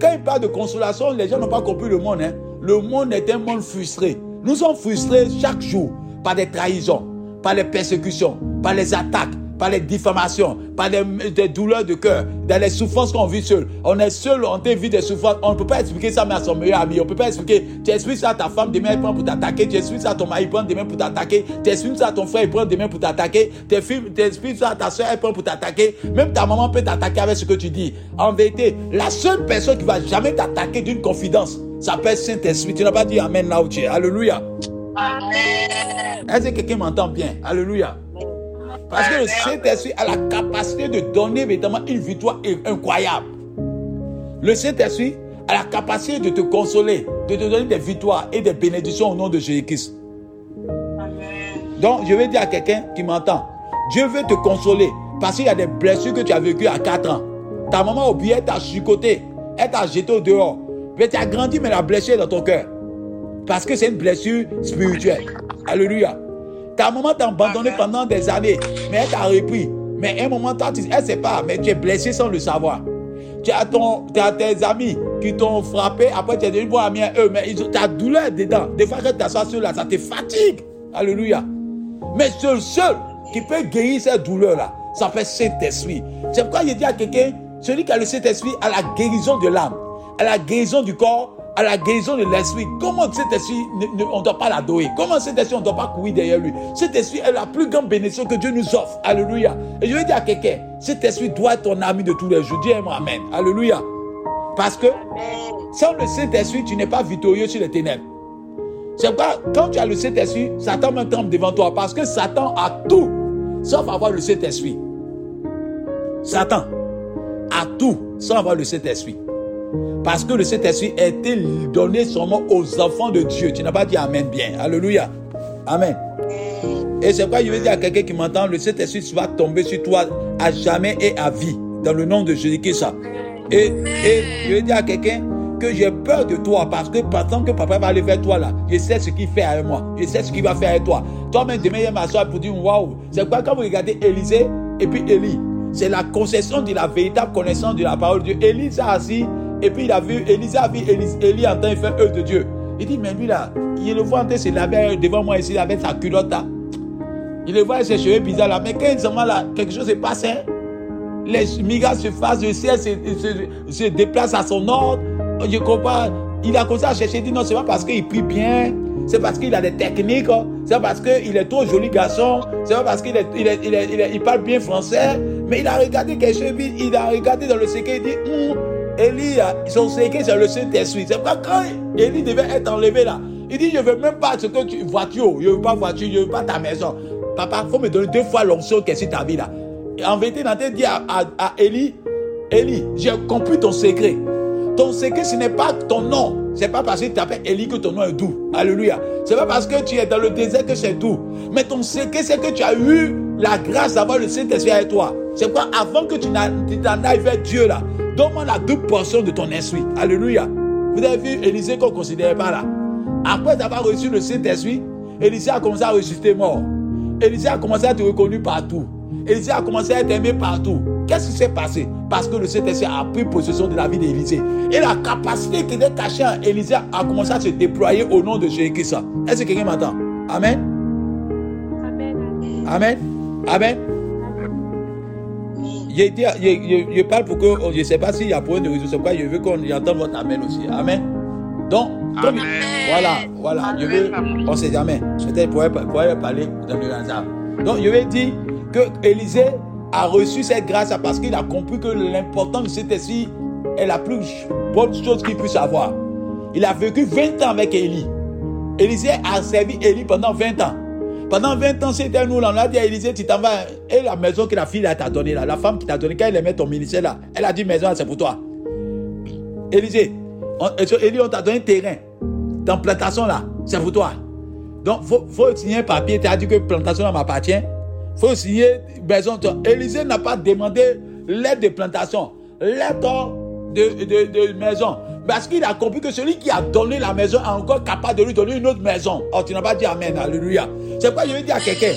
quand il parle de consolation, les gens n'ont pas compris le monde. hein. Le monde est un monde frustré. Nous sommes frustrés chaque jour par des trahisons, par les persécutions, par les attaques, par les diffamations, par des, des douleurs de cœur, dans les souffrances qu'on vit seul. On est seul, on vit des souffrances. On ne peut pas expliquer ça mais à son meilleur ami. On ne peut pas expliquer. Tu expliques ça à ta femme, demain elle prend pour t'attaquer. Tu expliques ça à ton mari, il prend demain pour t'attaquer. Tu expliques ça à ton frère, il prend demain pour t'attaquer. Tu expliques ça à ta soeur, elle prend pour t'attaquer. Même ta maman peut t'attaquer avec ce que tu dis. En vérité, la seule personne qui va jamais t'attaquer d'une confidence s'appelle Saint-Esprit. Tu n'as pas dit Amen là où tu es. Alléluia. Est-ce que quelqu'un m'entend bien? Alléluia. Parce que le Saint-Esprit a la capacité de donner évidemment une victoire incroyable. Le Saint-Esprit a la capacité de te consoler, de te donner des victoires et des bénédictions au nom de Jésus-Christ. Donc, je vais dire à quelqu'un qui m'entend, Dieu veut te consoler parce qu'il y a des blessures que tu as vécues à 4 ans. Ta maman a oublié, elle t'a chicoté, elle t'a jeté au dehors. Mais tu as grandi, mais la blessure est dans ton cœur. Parce que c'est une blessure spirituelle. Alléluia. Ta maman t'a abandonné pendant des années, mais elle t'a repris. Mais à un moment, toi, tu- elle ne sait pas, mais tu es blessé sans le savoir. Tu as, ton, tu as tes amis qui t'ont frappé, après tu es devenu bon ami à eux, mais ils ont ta douleur dedans. Des fois, quand tu t'assois sur là, ça te fatigue. Alléluia. Mais seul, seul qui peut guérir cette douleur-là, ça fait Saint-Esprit. C'est pourquoi il dit à quelqu'un, celui qui a le Saint-Esprit a la guérison de l'âme, a la guérison du corps, à la guérison de l'esprit. Comment cet esprit, on ne doit pas l'adorer? Comment cet esprit, on ne doit pas courir derrière lui? Cet esprit est la plus grande bénédiction que Dieu nous offre. Alléluia. Et je vais dire à quelqu'un, cet esprit doit être ton ami de tous les jours. Dis-moi Amen. Alléluia. Parce que sans le Saint-Esprit, tu n'es pas victorieux sur les ténèbres. C'est pourquoi, quand tu as le Saint-Esprit, Satan me tremble devant toi. Parce que Satan a tout, sauf avoir le Saint-Esprit. Satan a tout, sans avoir le Saint-Esprit. Parce que le Saint-Esprit a été donné seulement aux enfants de Dieu. Tu n'as pas dit Amen bien. Alléluia. Amen. Et c'est pourquoi je veux dire à quelqu'un qui m'entend, le Saint-Esprit va tomber sur toi à jamais et à vie. Dans le nom de Jésus-Christ. Et, et je veux dire à quelqu'un que j'ai peur de toi parce que pendant que papa va aller vers toi là, je sais ce qu'il fait avec moi. Je sais ce qu'il va faire avec toi. Toi-même, demain, il m'asseoir pour dire waouh. C'est pourquoi quand vous regardez Élisée et puis Élie, c'est la concession de la véritable connaissance de la parole de Dieu. Élie s'est assis et puis il a vu, Élisée a vu Élie, en train de faire œuvre de Dieu. Il dit, mais lui là, il le voit en train de se laver devant moi ici avec sa culotte là. Il le voit avec ses cheveux bizarres là. Mais quand il se met là, quelque chose se passe. Hein? Les miracles se fassent, le ciel se, se, se déplace à son ordre. Je comprends. Il a commencé à chercher. Il dit non, c'est pas parce qu'il prie bien. C'est parce qu'il a des techniques. C'est parce qu'il est trop joli garçon. C'est pas parce qu'il est, il est, il est, il il parle bien français. Mais il a regardé quelque chose. Il a regardé dans le secret. Il dit Hum, Élie, son secret, c'est le Saint-Esprit. C'est pas quand Élie devait être enlevé là. Il dit Je veux même pas ce que tu. Voiture. Je veux pas voiture. Je veux pas ta maison. Papa, faut me donner deux fois l'onction qui est sur ta vie là. En vérité, il a dit à, à, à Élie, Élie, j'ai compris ton secret. Ton secret, ce n'est pas ton nom. C'est pas parce que tu t'appelles Élie que ton nom est doux. Alléluia. C'est pas parce que tu es dans le désert que c'est doux. Mais ton secret, c'est que tu as eu la grâce d'avoir le Saint-Esprit avec toi. C'est quoi avant que tu n'en ailles vers Dieu là, donne-moi la double portion de ton esprit. Alléluia. Vous avez vu Élisée qu'on ne considérait pas là. Après avoir reçu le Saint-Esprit, Élisée a commencé à ressusciter mort. Élisée a commencé à être reconnu partout. Élisée a commencé à être aimé partout. Qu'est-ce qui s'est passé? Parce que le Saint-Esprit a pris possession de la vie d'Élisée. Et la capacité qui était cachée à Élisée a commencé à se déployer au nom de Jésus-Christ. Est-ce que quelqu'un m'entend? Amen? Amen. Amen? Amen? Je, je, parle pour que, je ne sais pas s'il y a point de réseau, c'est pourquoi je veux qu'on entende votre Amen aussi. Amen. Donc, voilà, voilà, je veux, on sait jamais. Peut-être parler dans le hasard. Donc, je vais dire que Élisée a reçu cette grâce parce qu'il a compris que l'important de cet esprit est la plus bonne chose qu'il puisse avoir. Il a vécu 20 ans avec Élie. Élisée a servi Élie pendant 20 ans. Pendant 20 ans, c'était nous, là, on a dit à Élisée, tu t'en vas. Et la maison que la fille t'a donnée, là, la femme qui t'a donné, quand elle aimait ton ministère, là, elle a dit, maison, c'est pour toi. Élisée, on, Élie, on t'a donné terrain. Dans plantation, là, c'est pour toi. Donc, faut, faut signer un papier, tu as dit que plantation, là, m'appartient faut signer maison. Élisée n'a pas demandé l'aide de plantation, l'aide de, de, de, maison. Parce qu'il a compris que celui qui a donné la maison est encore capable de lui donner une autre maison. Oh, tu n'as pas dit Amen. Alléluia. C'est quoi je veux dire à quelqu'un.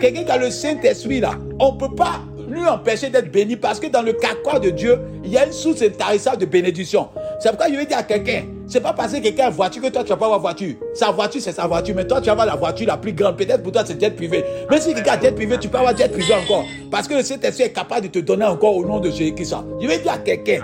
Quelqu'un qui a le Saint-Esprit là, on ne peut pas lui empêcher d'être béni parce que dans le carquois de Dieu, il y a une source intarissable de bénédiction. C'est pourquoi je veux dire à quelqu'un, c'est pas parce que quelqu'un a une voiture que toi tu vas pas avoir voiture. Sa voiture c'est sa voiture, mais toi tu vas avoir la voiture la plus grande. Peut-être pour toi c'est jet privé. Mais si quelqu'un a jet privé, tu peux avoir jet privé encore. Parce que le Saint-Esprit est capable de te donner encore au nom de Jésus-Christ. Je veux dire à quelqu'un,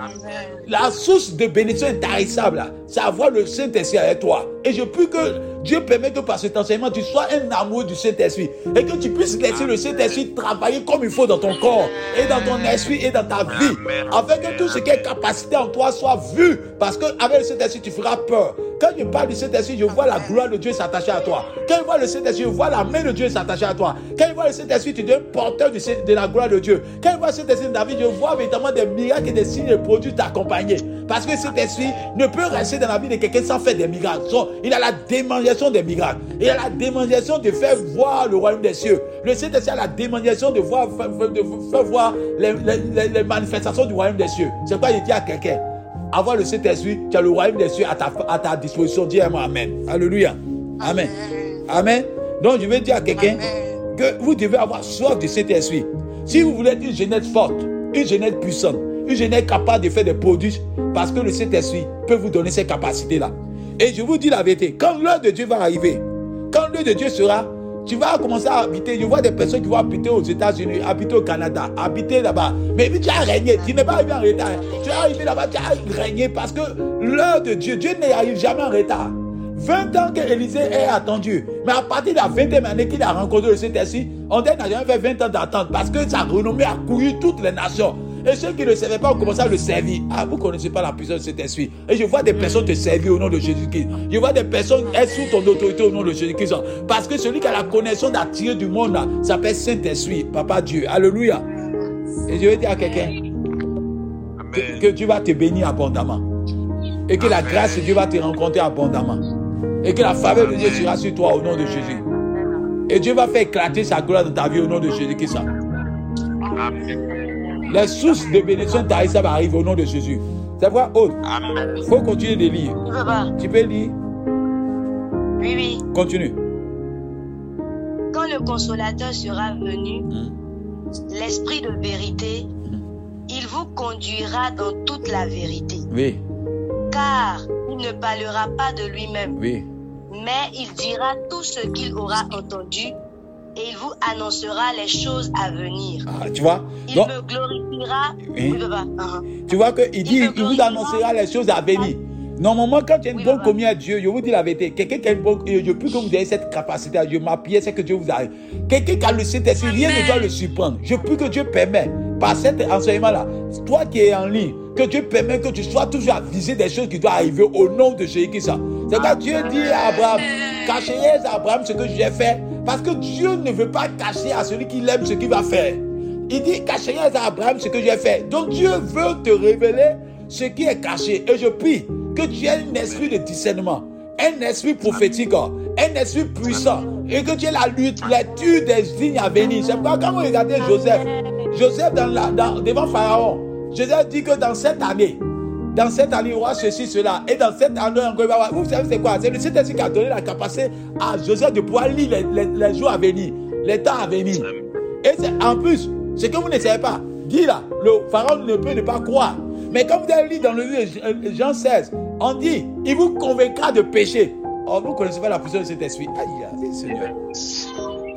la source de bénédiction intarissable, c'est avoir le Saint-Esprit avec toi. Et je prie que Dieu permet que par cet enseignement, tu sois un amour du Saint-Esprit. Et que tu puisses laisser le Saint-Esprit travailler comme il faut dans ton corps, et dans ton esprit, et dans ta vie. Afin que tout ce qui est capacité en toi soit vu. Parce qu'avec le Saint-Esprit, tu feras peur. Quand je parle du Saint-Esprit, je vois la gloire de Dieu s'attacher à toi. Quand je vois le Saint-Esprit, je vois la main de Dieu s'attacher à toi. Quand je vois le Saint-Esprit, tu es porteur de la gloire de Dieu. Quand je vois le Saint-Esprit David, je vois véritablement des miracles et des signes et produits t'accompagner. Parce que cet esprit ne peut rester dans la vie de quelqu'un sans faire des miracles. Il a la des miracles. Il a la démangeation de faire voir le royaume des cieux. Le Saint-Esprit a la démangeation de, voir, de faire voir les, les manifestations du royaume des cieux. C'est quoi il dit à quelqu'un avoir le Saint-Esprit, tu as le royaume des cieux à ta, à ta disposition. Dis-moi Amen. Alléluia. Amen. Amen. Donc je vais dire à quelqu'un que vous devez avoir soif du Saint-Esprit. Si vous voulez être une jeunesse forte, une jeunesse puissante, une jeunesse capable de faire des produits, parce que le Saint-Esprit peut vous donner ces capacités-là. Et je vous dis la vérité, quand l'heure de Dieu va arriver, quand l'heure de Dieu sera, tu vas commencer à habiter. Je vois des personnes qui vont habiter aux États-Unis, habiter au Canada, habiter là-bas. Mais tu as régné. Tu n'es pas arrivé en retard. Tu es arrivé là-bas, tu as régné parce que l'heure de Dieu, Dieu n'arrive jamais en retard. 20 ans qu'Élisée est attendu. Mais à partir de la 20e année qu'il a rencontré le Saint-Esprit, on n'a jamais fait 20 ans d'attente parce que sa renommée a couru toutes les nations. Et ceux qui ne savaient pas ont commencé à le servir. Ah, vous ne connaissez pas la puissance de cet esprit. Et je vois des personnes te servir au nom de Jésus-Christ. Je vois des personnes être sous ton autorité au nom de Jésus-Christ. Parce que celui qui a la connaissance d'attirer du monde, s'appelle Saint-Esprit, Papa Dieu. Alléluia. Et je vais dire à quelqu'un que, Dieu va te bénir abondamment. Et que la grâce de Dieu va te rencontrer abondamment. Et que la faveur de Dieu sera sur toi au nom de Jésus. Et Dieu va faire éclater sa gloire dans ta vie au nom de Jésus-Christ. Amen. Les sources de bénédiction ça va arriver au nom de Jésus. C'est quoi autre Il faut continuer de lire. Tu peux lire Oui, oui. Continue. Quand le consolateur sera venu, hmm. l'esprit de vérité, hmm. il vous conduira dans toute la vérité. Oui. Car il ne parlera pas de lui-même. Oui. Mais il dira tout ce qu'il aura entendu et il vous annoncera les choses à venir. Ah, tu vois? Il me glorifiera. Uh-huh. Tu vois qu'il dit, il, vous annoncera les choses à venir. Normalement, quand tu as une bonne communion à Dieu, je vous dis la vérité, quelqu'un qui a une bonne je plus que vous ayez cette capacité à Dieu, ma prière, c'est que Dieu vous arrive. Quelqu'un qui a le Saint-Esprit, rien ne doit le surprendre. Je prie que Dieu permet, par cet enseignement-là, toi qui es en ligne, que Dieu permet que tu sois toujours à viser des choses qui doivent arriver au nom de Jésus-Christ. C'est quand Dieu dit à Abraham, cachez à Abraham ce que j'ai fait, parce que Dieu ne veut pas cacher à celui qui aime ce qu'il va faire. Il dit, caché à Abraham ce que j'ai fait. Donc Dieu veut te révéler ce qui est caché. Et je prie que tu aies un esprit de discernement, un esprit prophétique, un esprit puissant. Et que tu aies la lutte, lecture des lignes à venir. C'est pourquoi quand vous regardez Joseph, Joseph devant Pharaon, Joseph dit que dans cette année, dans cette année, il y aura ceci, cela. Et dans cette année, vous savez c'est quoi? C'est le Saint-Esprit qui a donné la capacité à Joseph de pouvoir lire les, jours à venir, les temps à venir. Et en plus, ce que vous ne savez pas, dit là, le pharaon ne peut ne pas croire. Mais comme vous avez lu dans le livre de Jean 16, on dit, il vous convaincra de pécher. Oh, vous connaissez pas la puissance de cet esprit. Aïe, Seigneur.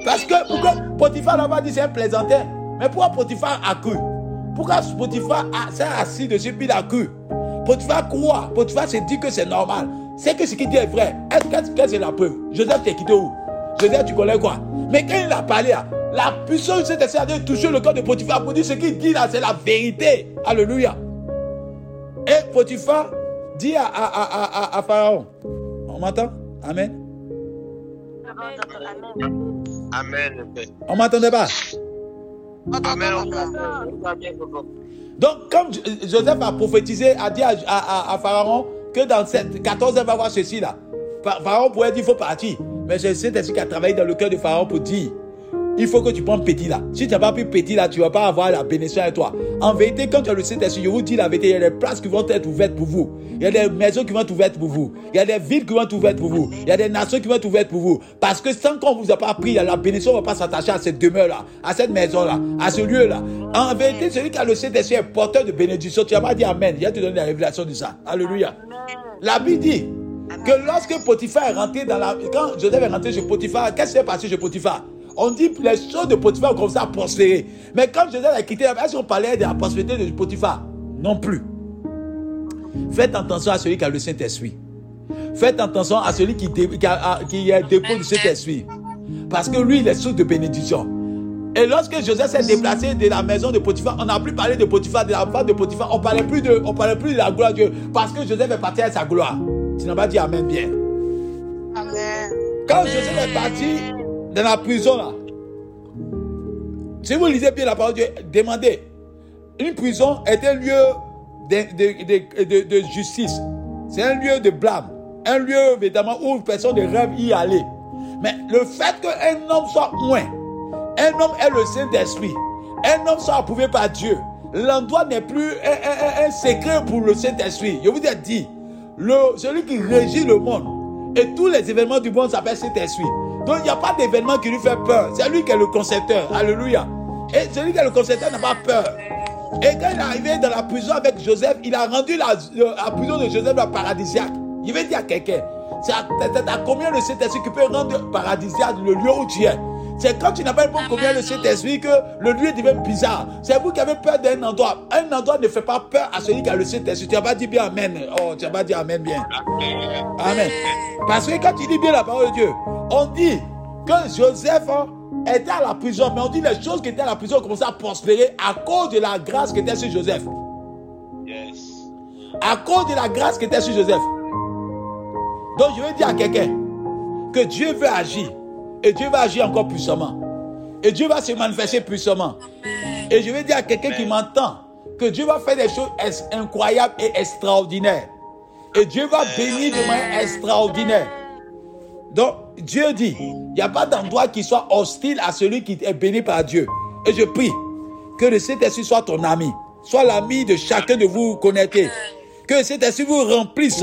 Parce que pourquoi Potiphar pas dit c'est un plaisantin Mais pourquoi Potiphar a cru? Pourquoi Potiphar s'est assis dessus puis il a cru? Potiphar croit. Potiphar se dit que c'est normal. C'est que ce qu'il dit est vrai. Est-ce que c'est la preuve? Joseph t'es quitté où? Joseph, tu connais quoi? Mais quand il a parlé, la puissance de esprit a touché le corps de Potiphar pour dire ce qu'il dit là, c'est la vérité. Alléluia. Et Potiphar dit à, à, à, à Pharaon, on m'entend? Amen. Amen. On m'entendait pas? Amen. Donc, comme Joseph a prophétisé, a dit à, Pharaon que dans cette 14 il va voir ceci là. Pharaon pourrait dire il faut partir. Mais cet esprit qui a travaillé dans le cœur de Pharaon pour dire il faut que tu prennes petit là. Si tu n'as pas pris petit là, tu ne vas pas avoir la bénédiction avec toi. En vérité, quand tu as le Saint-Esprit, je vous dis la vérité, il y a des places qui vont être ouvertes pour vous. Il y a des maisons qui vont être ouvertes pour vous. Il y a des villes qui vont être ouvertes pour vous. Il y a des nations qui vont être ouvertes pour vous. Parce que sans qu'on vous a pas pris, la bénédiction ne va pas s'attacher à cette demeure-là, à cette maison-là, à ce lieu-là. En vérité, celui qui a le Saint-Esprit est porteur de bénédiction. Tu n'as pas dit Amen. Il a te donné la révélation de ça. Alléluia. La Bible dit que lorsque Potiphar est rentré dans la... Quand Joseph est rentré chez Potiphar, qu'est-ce qui s'est passé chez Potiphar? On dit les choses de Potiphar ont commencé à prospérer. Mais quand Joseph a quitté, est-ce qu'on parlait de la prospérité de Potiphar? Non plus. Faites attention à celui qui a le Saint-Esprit. Faites attention à celui qui, qui, a, qui est dépôt du Saint-Esprit. Parce que lui, il est source de bénédiction. Et lorsque Joseph s'est déplacé de la maison de Potiphar, on n'a plus parlé de Potiphar, de la femme de Potiphar. On ne parlait, plus de, on parlait plus de la gloire de Dieu. Parce que Joseph est parti à sa gloire. Tu n'as pas dit Amen bien. Amen. Quand Joseph est parti dans la prison là. Si vous lisez bien la parole de Dieu, demandez. Une prison est un lieu de, de, justice. C'est un lieu de blâme. Un lieu, évidemment, où personne ne rêve y aller. Mais le fait qu'un homme soit moins, un homme est le Saint-Esprit, un homme soit approuvé par Dieu, l'endroit n'est plus un, secret pour le Saint-Esprit. Je vous ai dit, le, celui qui régit le monde et tous les événements du monde s'appelle Saint-Esprit. Donc il n'y a pas d'événement qui lui fait peur. C'est lui qui est le concepteur. Alléluia. Et celui qui est le concepteur n'a pas peur. Et quand il est arrivé dans la prison avec Joseph, il a rendu la, prison de Joseph la paradisiaque. Il veut dire à quelqu'un, c'est à, combien de cet esprit qui peut rendre paradisiaque le lieu où tu es? C'est quand tu n'as pas le bon combien de cet esprit que le lieu devient bizarre. C'est vous qui avez peur d'un endroit. Un endroit ne fait pas peur à celui qui a le Saint-Esprit. Tu n'as pas dit bien Amen. Oh, tu n'as pas dit Amen bien. Amen. Parce que quand tu dis bien la parole de Dieu, on dit que Joseph hein, était à la prison, mais on dit les choses qui étaient à la prison commençaient à prospérer à cause de la grâce qui était sur Joseph. Yes. À cause de la grâce qui était sur Joseph. Donc je veux dire à quelqu'un que Dieu veut agir. Et Dieu va agir encore puissamment. Et Dieu va se manifester puissamment. Et je veux dire à quelqu'un qui m'entend que Dieu va faire des choses incroyables et extraordinaires. Et Dieu va bénir de manière extraordinaire. Donc, Dieu dit, il n'y a pas d'endroit qui soit hostile à celui qui est béni par Dieu. Et je prie que le Saint-Esprit soit ton ami, soit l'ami de chacun de vous connectés. Que le Saint-Esprit vous remplisse,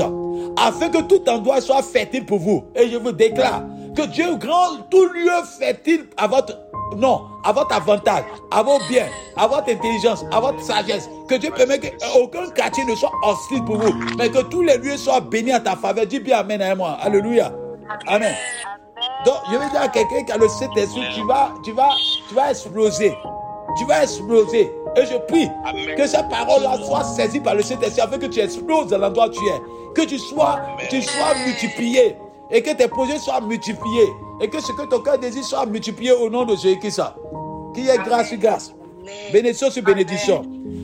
afin que tout endroit soit fertile pour vous. Et je vous déclare que Dieu grand tout lieu fertile à votre non, à votre avantage, à vos biens, à votre intelligence, à votre sagesse. Que Dieu permet qu'aucun quartier ne soit hostile pour vous, mais que tous les lieux soient bénis à ta faveur. Dis bien Amen à moi. Alléluia. Amen. Donc, je vais dire à quelqu'un qui a le Saint-Esprit, tu vas, tu vas, tu vas exploser. Tu vas exploser. Et je prie que cette parole-là soit saisie par le Saint-Esprit afin que tu exploses dans l'endroit où tu es. Que tu sois, tu sois multiplié. Et que tes projets soient multipliés. Et que ce que ton cœur désire soit multiplié au nom de Jésus-Christ. Qui est grâce sur grâce. Bénédiction sur bénédiction.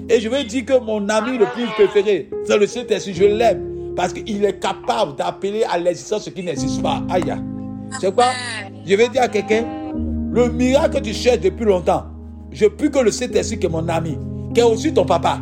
Et je veux dire que mon ami le plus préféré, c'est le Saint-Esprit. Je l'aime. Parce qu'il est capable d'appeler à l'existence ce qui n'existe pas. Aïe. C'est quoi? Je vais dire à quelqu'un, le miracle que tu cherches depuis longtemps, je prie que le Saint-Esprit, qui est mon ami, qui est aussi ton papa,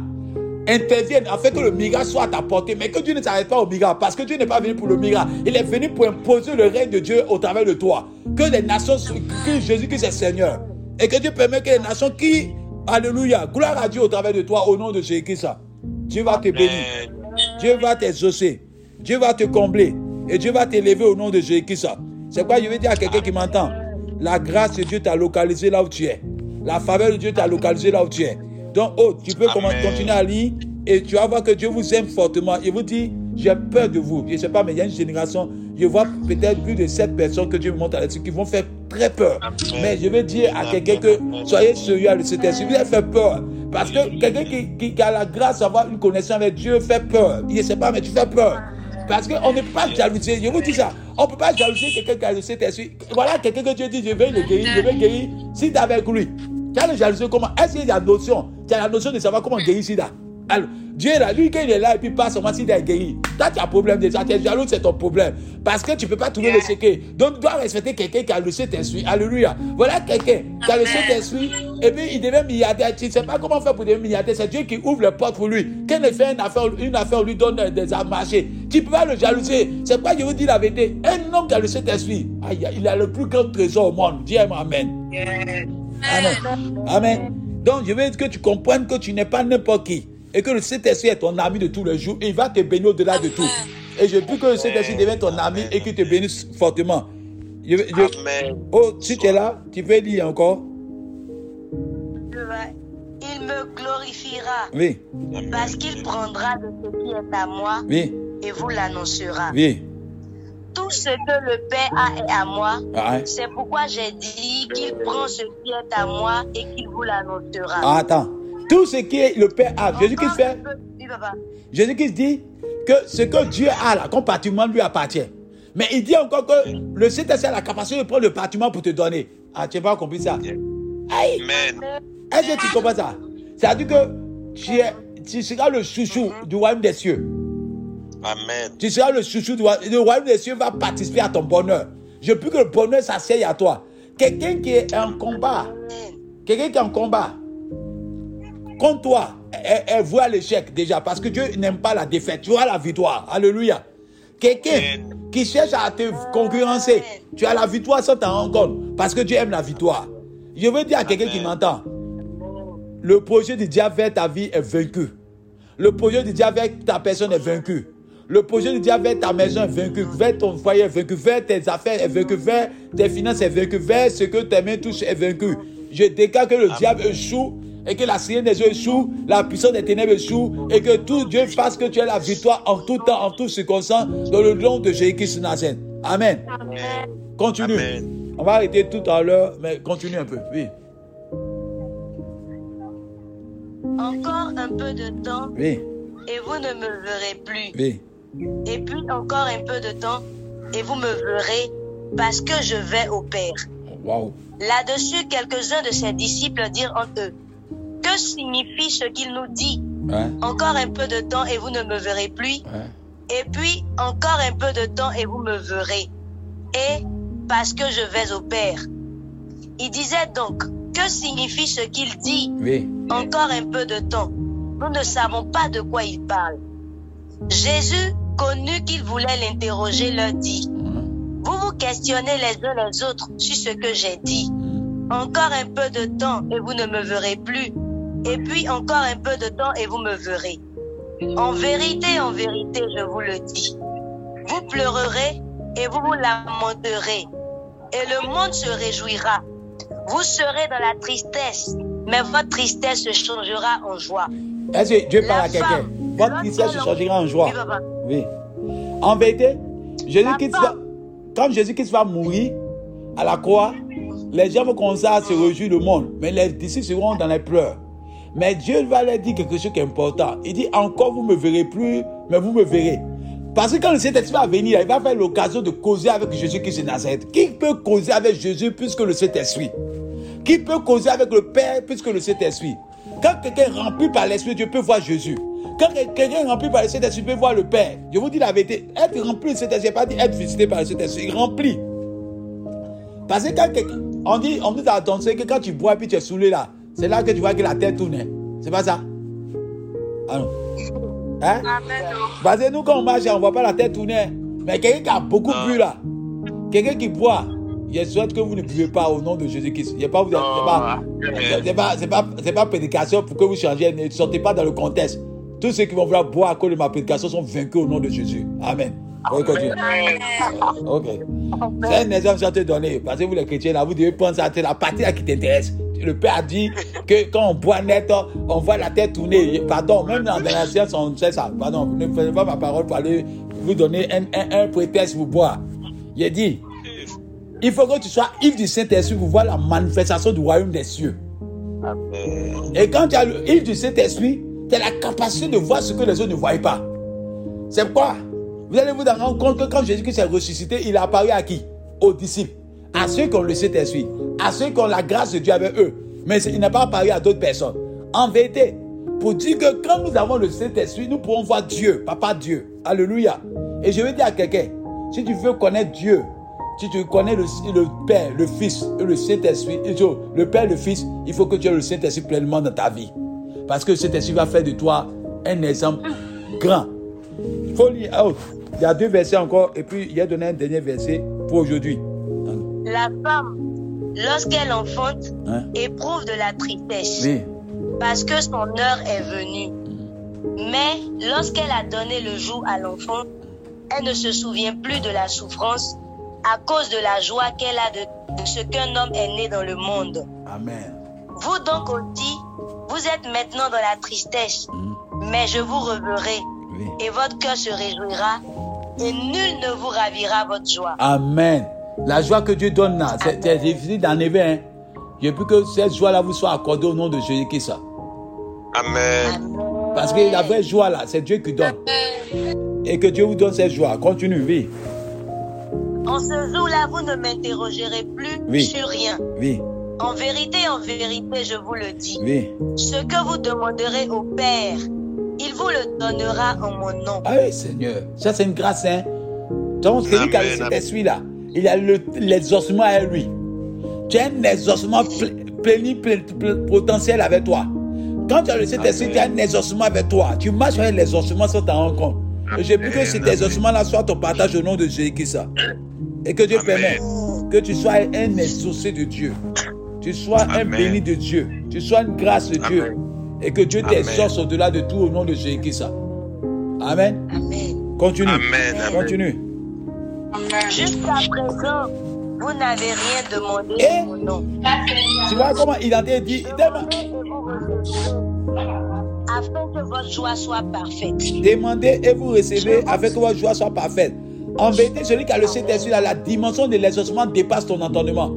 intervienne afin que le miracle soit à ta portée, mais que Dieu ne s'arrête pas au miracle, parce que Dieu n'est pas venu pour le miracle. Il est venu pour imposer le règne de Dieu au travers de toi. Que les nations crient Jésus-Christ est Seigneur. Et que Dieu permet que les nations crient Alléluia, gloire à Dieu au travers de toi, au nom de Jésus-Christ. Dieu va te bénir. Dieu va t'exaucer. Dieu va te combler. Et Dieu va t'élever au nom de Jésus-Christ. C'est quoi je veux dire à quelqu'un qui m'entend? La grâce de Dieu t'a localisé là où tu es. La faveur de Dieu t'a localisé là où tu es. Donc, oh, tu peux continuer à lire et tu vas voir que Dieu vous aime fortement. Il vous dit, j'ai peur de vous. Je ne sais pas, mais il y a une génération, je vois peut-être plus de sept personnes que Dieu me montre à dessus qui vont faire très peur. Mais je veux dire à quelqu'un que soyez sérieux à cet esprit. Vous avez fait peur. Parce que quelqu'un qui, qui, a la grâce d'avoir une connaissance avec Dieu fait peur. Il ne sait pas, mais tu fais peur. Parce qu'on ne peut pas jalouser. Je vous dis ça. On ne peut pas jalouser quelqu'un qui a le Saint-Esprit. Voilà quelqu'un que Dieu dit, je vais le guérir, je vais le guérir. Si tu es avec lui, tu as le jalousie comment? Est-ce qu'il y a la notion? Tu as la notion de savoir comment guérir Sida? Alors, Dieu est là, lui, quand il est là, et puis passe au moins s'il est guéri. Toi, tu as un problème déjà. Tu es jaloux, c'est ton problème. Parce que tu ne peux pas trouver le secret. Donc, tu dois respecter quelqu'un qui a le Saint-Esprit. Alléluia. Voilà quelqu'un qui a le Saint-Esprit, et puis il devient milliardaire. Tu ne sais pas comment faire pour devenir milliardaire. C'est Dieu qui ouvre les portes pour lui. Quand il fait une affaire, une affaire, on lui donne des armes marché. Tu ne peux pas le jalouser. C'est pas, je vous dis la vérité. Un homme qui a le Saint-Esprit, il a le plus grand trésor au monde. Dis Amen. Amen. Amen. Donc, je veux que tu comprennes que tu n'es pas n'importe qui. Et que le Saint-Esprit est ton ami de tous les jours. Et il va te bénir au-delà de tout. Et je prie que le Saint-Esprit devienne ton ami et qu'il te bénisse fortement. Amen. Oh, si tu es là, tu veux lire encore? Il me glorifiera. Oui. Parce qu'il prendra de ce qui est à moi. Oui. Et vous l'annoncera. Oui. Tout ce que le Père a est à moi. Ah, C'est pourquoi j'ai dit qu'il prend ce qui est à moi et qu'il vous l'annoncera. Ah, attends. Tout ce qui le Père a. Jésus-Christ fait. Jésus-Christ dit que ce que Dieu a là, comme patrimoine lui appartient. Mais il dit encore que le Saint-Esprit a la capacité de prendre le patrimoine pour te donner. Ah, tu n'as pas compris ça? Amen. Est-ce que tu comprends ça? C'est-à-dire que tu, es, tu seras le chouchou du royaume des cieux. Amen. Tu seras le chouchou du royaume. Le royaume des cieux va participer à ton bonheur. Je veux que le bonheur s'asseye à toi. Quelqu'un qui est en combat, quelqu'un qui est en combat, contre toi, elle, voit l'échec déjà parce que Dieu n'aime pas la défaite. Tu vois la victoire. Alléluia. Quelqu'un qui cherche à te concurrencer, tu as la victoire sans t'en rendre compte parce que Dieu aime la victoire. Je veux dire à quelqu'un qui m'entend, le projet du diable vers ta vie est vaincu. Le projet du diable vers ta personne est vaincu. Le projet du diable vers ta maison est vaincu, vers ton foyer est vaincu, vers tes affaires est vaincu, vers tes finances est vaincu, vers ce que tes mains touchent est vaincu. Je déclare que le diable échoue et que la sirène des yeux échoue, la puissance des ténèbres échoue, et que tout Dieu fasse que tu aies la victoire en tout temps, en tout circonstance, dans le nom de Jésus-Christ Nazareth. Amen. Continue. On va arrêter tout à l'heure, mais continue un peu. Oui. Encore un peu de temps. Oui. Et vous ne me verrez plus. Oui. Et puis encore un peu de temps, et vous me verrez, parce que je vais au Père. Wow. Là-dessus, quelques-uns de ses disciples dirent entre eux, que signifie ce qu'il nous dit? Encore un peu de temps et vous ne me verrez plus. Et puis, encore un peu de temps et vous me verrez. Et parce que je vais au Père. Il disait donc, que signifie ce qu'il dit? Encore un peu de temps. Nous ne savons pas de quoi il parle. Jésus, connu qu'il voulait l'interroger, leur dit, vous vous questionnez les uns les autres sur ce que j'ai dit. Encore un peu de temps et vous ne me verrez plus. Et puis encore un peu de temps et vous me verrez. En vérité, en vérité, je vous le dis. Vous pleurerez et vous vous lamenterez. Et le monde se réjouira. Vous serez dans la tristesse, mais votre tristesse se changera en joie. Est-ce que Dieu parle à quelqu'un? Votre tristesse se changera en joie. Oui. En vérité, Jésus-Christ va, quand Jésus-Christ va mourir à la croix, les gens vont commencer à se réjouir le monde, mais les disciples seront dans les pleurs. Mais Dieu va leur dire quelque chose qui est important. Il dit encore vous me verrez plus, mais vous me verrez. Parce que quand le Saint-Esprit va venir, il va faire l'occasion de causer avec Jésus qui est Nazareth. Qui peut causer avec Jésus plus que le Saint-Esprit? Qui peut causer avec le Père plus que le Saint-Esprit? Quand quelqu'un est rempli par l'Esprit, Dieu peut voir Jésus. Quand quelqu'un est rempli par le Saint-Esprit, peut voir le Père. Je vous dis la vérité. Être rempli du Saint-Esprit, pas dire être visité par le Saint-Esprit. Rempli. Parce que quand quelqu'un, on dit, on dit à ton que quand tu bois et puis tu es saoulé là, c'est là que tu vois que la tête tourne. C'est pas ça? Ah non. Hein? Parce que nous, quand on marche, on ne voit pas la tête tourner. Mais quelqu'un qui a beaucoup bu là, quelqu'un qui boit, je souhaite que vous ne buvez pas au nom de Jésus-Christ. Ce n'est pas, pas, pas, pas, pas prédication pour que vous changiez. Ne sortez pas dans le contexte. Tous ceux qui vont vouloir boire à cause de ma prédication sont vaincus au nom de Jésus. Amen. Ok. C'est un exemple que je te donner. Parce que vous les chrétiens, là, vous devez penser à la partie qui t'intéresse. Le Père a dit que quand on boit net, on voit la tête tourner. Pardon, même dans la science, on sait ça. Pardon, ne faites pas ma parole pour aller vous donner un, un, prétexte pour boire. Il a dit, il faut que tu sois Yves du Saint-Esprit pour voir la manifestation du royaume des cieux. Et quand tu as le Yves du Saint-Esprit, tu as la capacité de voir ce que les autres ne voient pas. C'est quoi? Vous allez vous rendre compte que quand Jésus-Christ s'est ressuscité, il a apparu à qui? Aux disciples. À ceux qui ont le Saint-Esprit. À ceux qui ont la grâce de Dieu avec eux. Mais il n'a pas apparu à d'autres personnes. En vérité, pour dire que quand nous avons le Saint-Esprit, nous pouvons voir Dieu, Papa Dieu. Alléluia. Et je vais dire à quelqu'un, si tu veux connaître Dieu, si tu connais le, Père, le Fils le Saint-Esprit, le Père le Fils, il faut que tu aies le Saint-Esprit pleinement dans ta vie. Parce que le Saint-Esprit va faire de toi un exemple grand. Il faut lire. Oh, il y a deux versets encore, et puis il y a donné un dernier verset pour aujourd'hui. La femme, lorsqu'elle enfante, hein? éprouve de la tristesse. Parce que son heure est venue. Mais lorsqu'elle a donné le jour à l'enfant, elle ne se souvient plus de la souffrance à cause de la joie qu'elle a de, ce qu'un homme est né dans le monde. Amen. Vous donc aussi, vous êtes maintenant dans la tristesse, mm. mais je vous reverrai et votre cœur se réjouira et nul ne vous ravira votre joie. Amen. La joie que Dieu donne là, c'est difficile d'enlever. Hein. Je veux que cette joie-là vous soit accordée au nom de Jésus-Christ. Amen. Parce que la vraie joie là, c'est Dieu qui donne. Et que Dieu vous donne cette joie. Continue, oui. En ce jour-là, vous ne m'interrogerez plus sur rien. Oui. En vérité, en vérité, je vous le dis. Oui. Ce que vous demanderez au Père, il vous le donnera en mon nom. Ah oui, Seigneur. Ça, c'est une grâce, hein. Donc, celui qui a cet esprit-là, il a l'exaucement à lui. Tu as un exaucement potentiel avec toi. Quand tu as le Saint-Esprit, tu as un exaucement avec toi. Tu marches avec l'exaucement sans t'en rendre compte. J'ai plus que cet exaucement-là soit ton partage au nom de Jésus-Christ. Et que Dieu permette que tu sois un exaucé de Dieu. Tu sois un béni de Dieu. Tu sois une grâce de Dieu. Et que Dieu t'exauce au-delà de tout au nom de Jésus-Christ. Amen. Amen. Continue. Continue. Jusqu'à présent, vous n'avez rien demandé Et, mon nom. Tu vois comment il a dit Afin que votre joie soit parfaite. Demandez et vous recevez afin que votre joie soit parfaite. En vérité, celui qui a le Saint-Esprit, la dimension de l'exaucement dépasse ton entendement.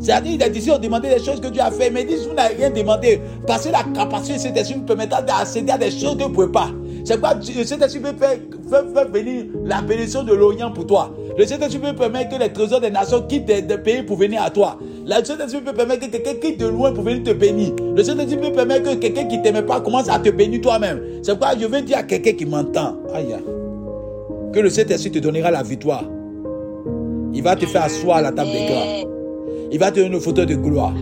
C'est-à-dire, il a dit, on demandé des choses que Dieu a fait, mais il dit, vous n'avez rien demandé. Parce que la capacité de Saint-Esprit vous permettra d'accéder à des choses que vous ne pouvez pas. C'est quoi le Saint-Esprit peut faire, faire, venir la bénédiction de l'Orient pour toi. Le Saint-Esprit peut permettre que les trésors des nations quittent des, pays pour venir à toi. Le Saint-Esprit peut permettre que quelqu'un quitte de loin pour venir te bénir. Le Saint-Esprit peut permettre que quelqu'un qui ne t'aimait pas commence à te bénir toi-même. C'est pourquoi je veux dire à quelqu'un qui m'entend. Aïe. Que le Saint-Esprit te donnera la victoire. Il va te faire asseoir à la table des grands. Il va te donner une photo de gloire.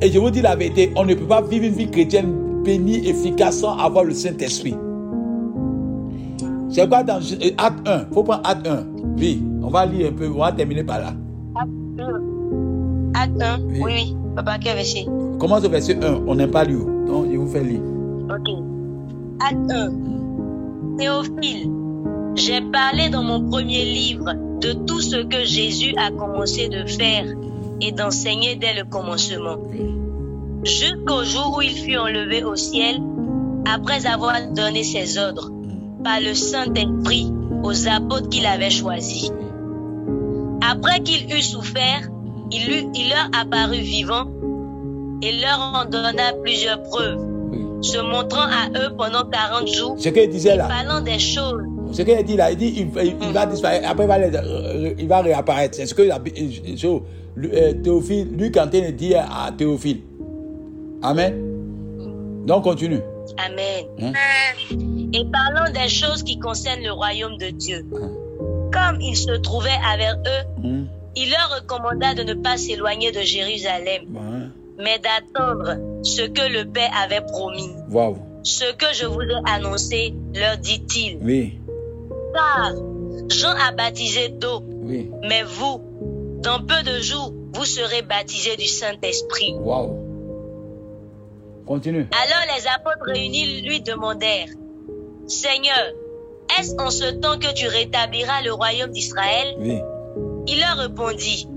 Et je vous dis la vérité, on ne peut pas vivre une vie chrétienne bénie, efficace sans avoir le Saint-Esprit. C'est quoi dans euh, Acte 1 Il faut prendre Acte 1. Oui, on va lire un peu, on va terminer par là. Acte 1, oui, oui. Papa, quel verset? Commence au verset 1, on n'aime pas lire. Donc, je vous fais lire. Ok. Acte 1. Théophile, j'ai parlé dans mon premier livre de tout ce que Jésus a commencé de faire et d'enseigner dès le commencement, jusqu'au jour où il fut enlevé au ciel, après avoir donné ses ordres par le Saint-Esprit aux apôtres qu'il avait choisis. Après qu'il eut souffert, il, il leur apparut vivant et leur en donna plusieurs preuves, se montrant à eux pendant 40 jours, ce qu'il disait là. parlant des choses. Ce qu'il dit là, il dit il, va disparaître, après il va, euh, il va réapparaître. C'est ce que euh, Théophile, lui quand il dit à Théophile. Amen. Donc continue. Amen. Hein? Et parlant des choses qui concernent le royaume de Dieu. Hein? Comme il se trouvait avec eux, il leur recommanda de ne pas s'éloigner de Jérusalem, mais d'attendre ce que le Père avait promis. Wow. Ce que je vous ai annoncé, leur dit-il. Oui. Car Jean a baptisé d'eau. Oui. Mais vous, dans peu de jours, vous serez baptisés du Saint-Esprit. Wow. Continue. Alors les apôtres réunis lui demandèrent, Seigneur, est-ce en ce temps que tu rétabliras le royaume d'Israël? Oui. Il leur répondit,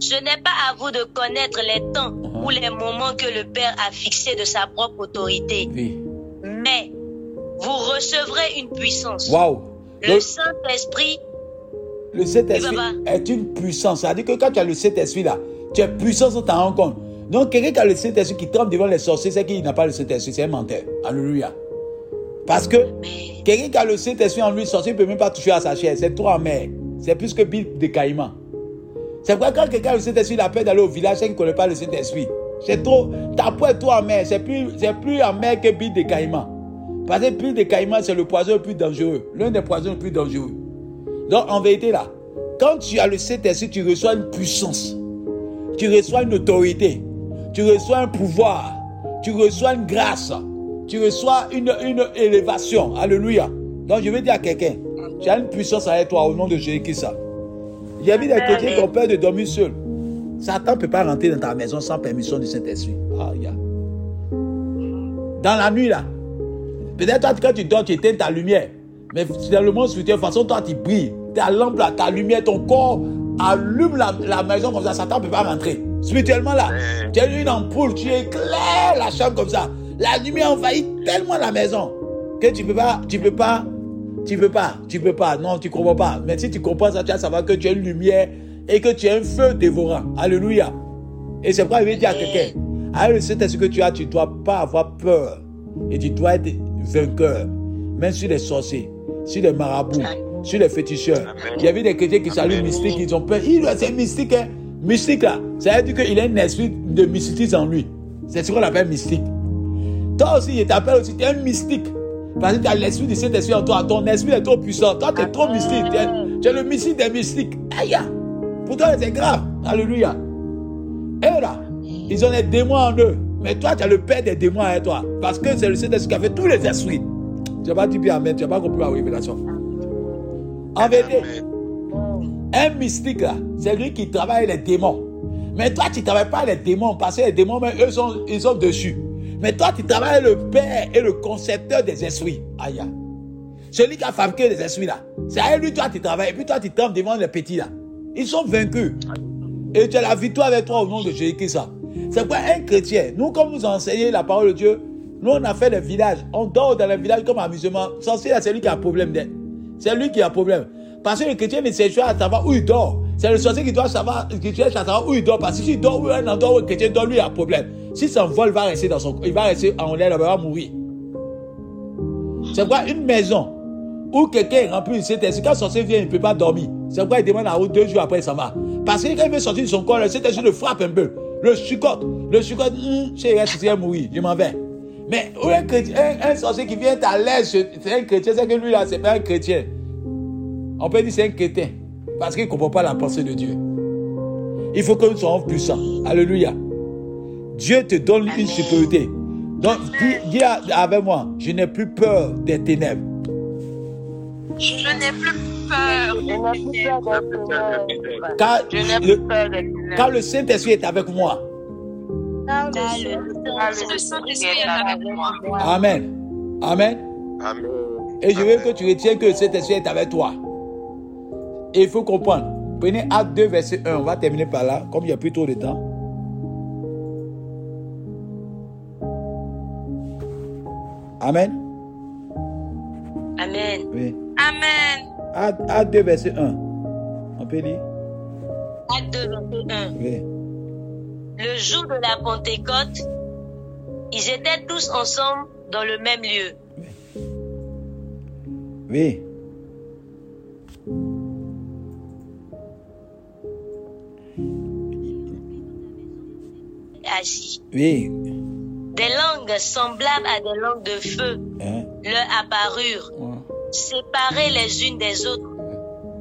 Ce n'est pas à vous de connaître les temps Uh-huh. ou les moments que le Père a fixés de sa propre autorité, Oui. mais vous recevrez une puissance. Wow. Le Saint-Esprit, le Saint-Esprit est une puissance. C'est-à-dire que quand tu as le Saint-Esprit là, tu es puissant sans t'en rendre compte. Donc, quelqu'un qui a le Saint-Esprit qui tremble devant les sorciers, c'est qu'il n'a pas le Saint-Esprit, c'est un menteur. Alléluia. Parce que quelqu'un qui a le Saint-Esprit en lui, le sorcier ne peut même pas toucher à sa chair. C'est trop amer. C'est plus que Bible de Caïman. C'est pourquoi quand quelqu'un a le Saint-Esprit, il a peur d'aller au village, c'est qu'il ne connaît pas le Saint-Esprit. C'est trop. Ta peau est trop amère. C'est plus, plus amer que Bible de Caïman. Parce que Bible de Caïman, c'est le poison le plus dangereux. L'un des poisons les plus dangereux. Donc, en vérité, là, quand tu as le Saint-Esprit, tu reçois une puissance. Tu reçois une autorité. Tu reçois un pouvoir. Tu reçois une grâce. Tu reçois une, une élévation. Alléluia. Donc, je vais dire à quelqu'un, tu as une puissance avec toi au nom de Jésus-Christ. J'ai vu des chrétiens qui ont peur de dormir seul. Satan ne peut pas rentrer dans ta maison sans permission du Saint-Esprit. Ah. Dans la nuit, là, peut-être quand tu dors, tu éteins ta lumière. Mais spirituel, de toute façon, toi, tu brilles. Ta lampe, là, ta lumière, ton corps allume la, la maison comme ça. Satan ne peut pas rentrer. Spirituellement, là, tu as une ampoule, tu éclaires la chambre comme ça. La lumière envahit tellement la maison que tu peux pas, tu peux pas, tu peux pas, tu peux pas. Non, tu comprends pas. Mais si tu comprends ça, tu vas savoir que tu as une lumière et que tu as un feu dévorant. Alléluia. Et c'est pourquoi je vais dire à quelqu'un, avec le Saint-Esprit que tu as, tu ne dois pas avoir peur. Et tu dois être vainqueur. Même sur les sorciers, sur les marabouts, sur les féticheurs. Il y avait des chrétiens qui saluent mystique, ils ont peur. Il c'est mystique, hein. Mystique là. Ça veut dire qu'il a un esprit de mysticisme en lui. C'est ce qu'on appelle mystique. Toi aussi, il t'appelle aussi, tu es un mystique. Parce que tu as l'esprit du Saint-Esprit en toi. Ton esprit est trop puissant. Toi, tu es trop mystique. Tu es, tu es le mystique des mystiques. Aïe! Pour toi, c'est grave. Alléluia. Et là, ils ont des démons en eux. Mais toi, tu as le père des démons avec toi. Parce que c'est le Saint-Esprit qui a fait tous les esprits. Tu n'as pas dit bien Amen. Tu n'as pas compris la révélation. En vérité, un mystique là, c'est lui qui travaille les démons. Mais toi, tu ne travailles pas les démons parce que les démons, mais eux, sont, ils sont dessus. Mais toi, tu travailles le Père et le concepteur des esprits. Aïe. Celui qui a fabriqué les esprits là. C'est avec lui, toi, tu travailles. Et puis toi, tu trembles devant les petits là. Ils sont vaincus. Et tu as la victoire avec toi au nom de Jésus-Christ. C'est quoi un chrétien? Nous, comme nous enseignons la parole de Dieu, nous, on a fait des villages. On dort dans les villages comme amusement. Sorcier, c'est lui qui a problème. C'est lui qui a problème. Parce que le chrétien ne cherche pas à savoir où il dort. C'est le sorcier qui doit savoir, qui cherche à savoir où il dort. Parce que s'il dort où un endroit où le chrétien dort, lui, il a problème. Si son vol va rester dans son il va rester en l'air, il va mourir. C'est quoi une maison où quelqu'un est rempli de Saint-Esprit, quand le sorcier vient, il ne peut pas dormir. C'est pourquoi il demande à route deux jours après, ça va. Parce que quand il veut sortir de son corps, le Saint-Esprit le frappe un peu. Le chucote. Le chucote, hum, je reste ici, il mourir, je m'en vais. Mais un, chrétien, un, un, sorcier qui vient à l'aise, c'est un chrétien, c'est que lui là, c'est pas un chrétien. On peut dire c'est un chrétien. Parce qu'il ne comprend pas la pensée de Dieu. Il faut que nous soyons puissants. Alléluia. Dieu te donne une sécurité. Donc, dis, dis, avec moi, je n'ai plus peur des ténèbres. Je n'ai plus peur. Je n'ai plus peur des ténèbres. Car Je n'ai le, plus peur des ténèbres. car le Saint-Esprit est avec moi. Car Car le le Saint-Esprit est avec moi. Amen. Amen. Amen. Et je veux que tu retiennes que le Saint-Esprit est avec toi. Et il faut comprendre. Prenez Acte 2, verset 1. On va terminer par là, comme il n'y a plus trop de temps. Amen. Amen. Oui. Amen. Acte, Acte 2, verset 1. On peut lire Acte 2, verset 1. Oui. Le jour de la Pentecôte, ils étaient tous ensemble dans le même lieu. Oui. Assis. Oui. Des langues semblables à des langues de feu Hein? leur apparurent, séparées les unes des autres,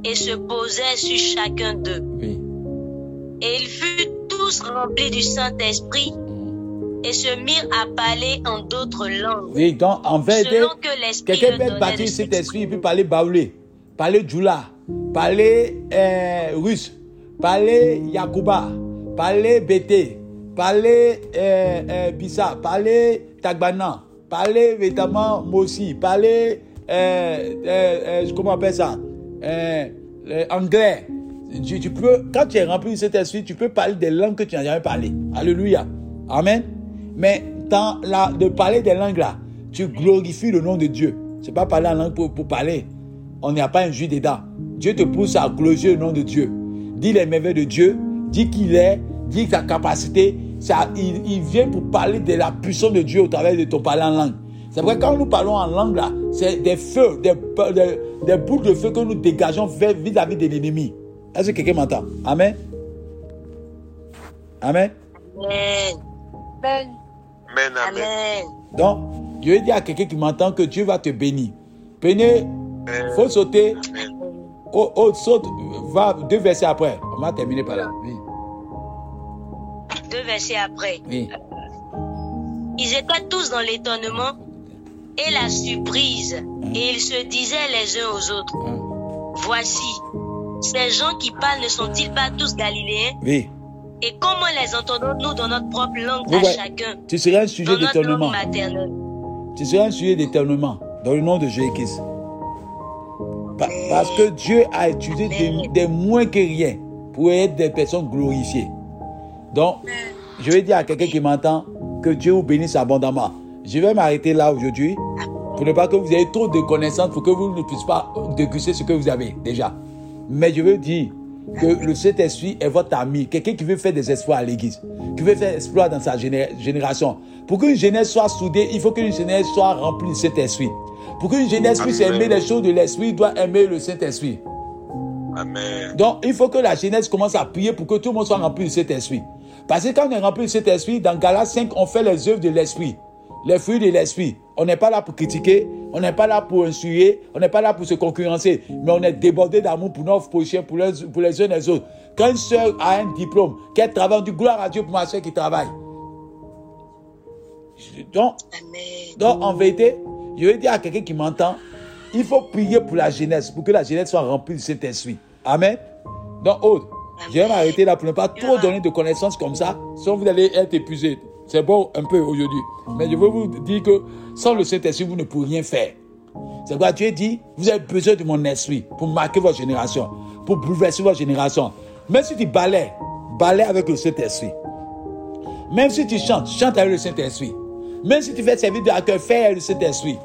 et se posaient sur chacun d'eux. Oui. Et ils furent tous remplis du Saint-Esprit, et se mirent à parler en d'autres langues. Oui, donc en vérité, quelqu'un peut donnait bâtir de cet esprit, il peut parler baoulé, parler djoula, parler euh, russe, parler yakuba, parler bété, parler euh, euh, bissa, parler tagbana, parler évidemment mosi, parler, euh, comment on appelle ça, anglais. Tu, tu peux, quand tu es rempli de cet esprit, tu peux parler des langues que tu n'as jamais parlé. Alléluia. Amen. Mais dans la, de parler des langues là, tu glorifies le nom de Dieu. C'est pas parler en langue pour, parler. On n'y a pas un jus dedans. Dieu te pousse à glorifier le nom de Dieu. Dis les merveilles de Dieu. Dis qui il est. Dis sa capacité. Ça, il, vient pour parler de la puissance de Dieu au travers de ton parler en langue. C'est vrai, quand nous parlons en langue là, c'est des feux, des, des, des boules de feu que nous dégageons vis-à-vis de l'ennemi. Est-ce que quelqu'un m'entend? Amen. Amen. Amen. Amen. Amen. Donc, je vais dire à quelqu'un qui m'entend que Dieu va te bénir. Prenez, faut sauter. Oh, oh, saute, va deux versets après. On va terminer par là. Oui. Deux versets après. Oui. Ils étaient tous dans l'étonnement et la surprise, et ils se disaient les uns aux autres, Hein. voici, ces gens qui parlent ne sont-ils pas tous galiléens? Oui. Et comment les entendons-nous dans notre propre langue à chacun? Tu seras un sujet d'étonnement. Tu seras un sujet d'étonnement dans le nom de Jésus-Christ. Pa- Parce que Dieu a utilisé des, des moins que rien pour être des personnes glorifiées. Donc, je vais dire à quelqu'un qui m'entend que Dieu vous bénisse abondamment. Je vais m'arrêter là aujourd'hui pour ne pas que vous ayez trop de connaissances pour que vous ne puissiez pas déguster ce que vous avez déjà. Mais je veux dire que le Saint-Esprit est votre ami, quelqu'un qui veut faire des exploits à l'église, qui veut faire des exploits dans sa géné- génération. Pour qu'une jeunesse soit soudée, il faut qu'une jeunesse soit remplie de Saint-Esprit. Pour qu'une jeunesse puisse aimer les choses de l'Esprit, doit aimer le Saint-Esprit. Amen. Donc, il faut que la jeunesse commence à prier pour que tout le monde soit rempli de cet esprit. Parce que quand on est rempli de cet esprit, dans Galates 5, on fait les œuvres de l'esprit, les fruits de l'esprit. On n'est pas là pour critiquer, on n'est pas là pour instruire, on n'est pas là pour se concurrencer, mais on est débordé d'amour pour nos prochains, pour les, pour les uns et les autres. Quand une soeur a un diplôme, qu'elle travaille, on dit gloire à Dieu pour ma soeur qui travaille. Donc, donc, en vérité, je vais dire à quelqu'un qui m'entend, il faut prier pour la jeunesse, pour que la jeunesse soit remplie de cet esprit. Amen. Donc, autre, je vais m'arrêter là pour ne pas trop donner de connaissances comme ça, sinon vous allez être épuisé. C'est bon un peu aujourd'hui. Mais je veux vous dire que sans le Saint-Esprit, vous ne pouvez rien faire. C'est pourquoi Dieu dit, vous avez besoin de mon esprit pour marquer votre génération, pour bouleverser votre génération. Même si tu balais, balais avec le Saint-Esprit. Même si tu chantes, chante avec le Saint-Esprit. Même si tu fais servir de accueil, fais avec le Saint-Esprit.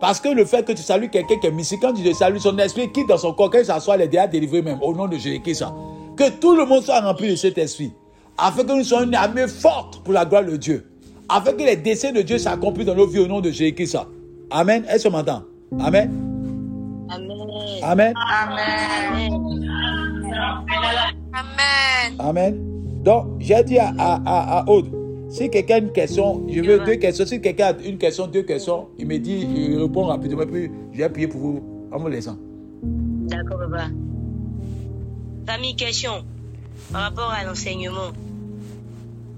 Parce que le fait que tu salues quelqu'un qui est mystique, quand tu le salues, son esprit quitte dans son corps, quand il s'assoit, déjà délivré même, au nom de Jésus-Christ. Que tout le monde soit rempli de cet esprit. Afin que nous soyons une armée forte pour la gloire de Dieu. Afin que les décès de Dieu s'accomplissent dans nos vies au nom de Jésus-Christ. Amen. Est-ce que tu m'entends? Amen. Amen. Amen. Amen. Amen. Amen. Donc, j'ai dit à, à, à, à Aude, si quelqu'un a une question, je veux deux questions. Si quelqu'un a une question, deux questions, il me dit, il répond rapidement, puis je vais prier pour vous en vous laissant. D'accord, papa. Famille, question par rapport à l'enseignement.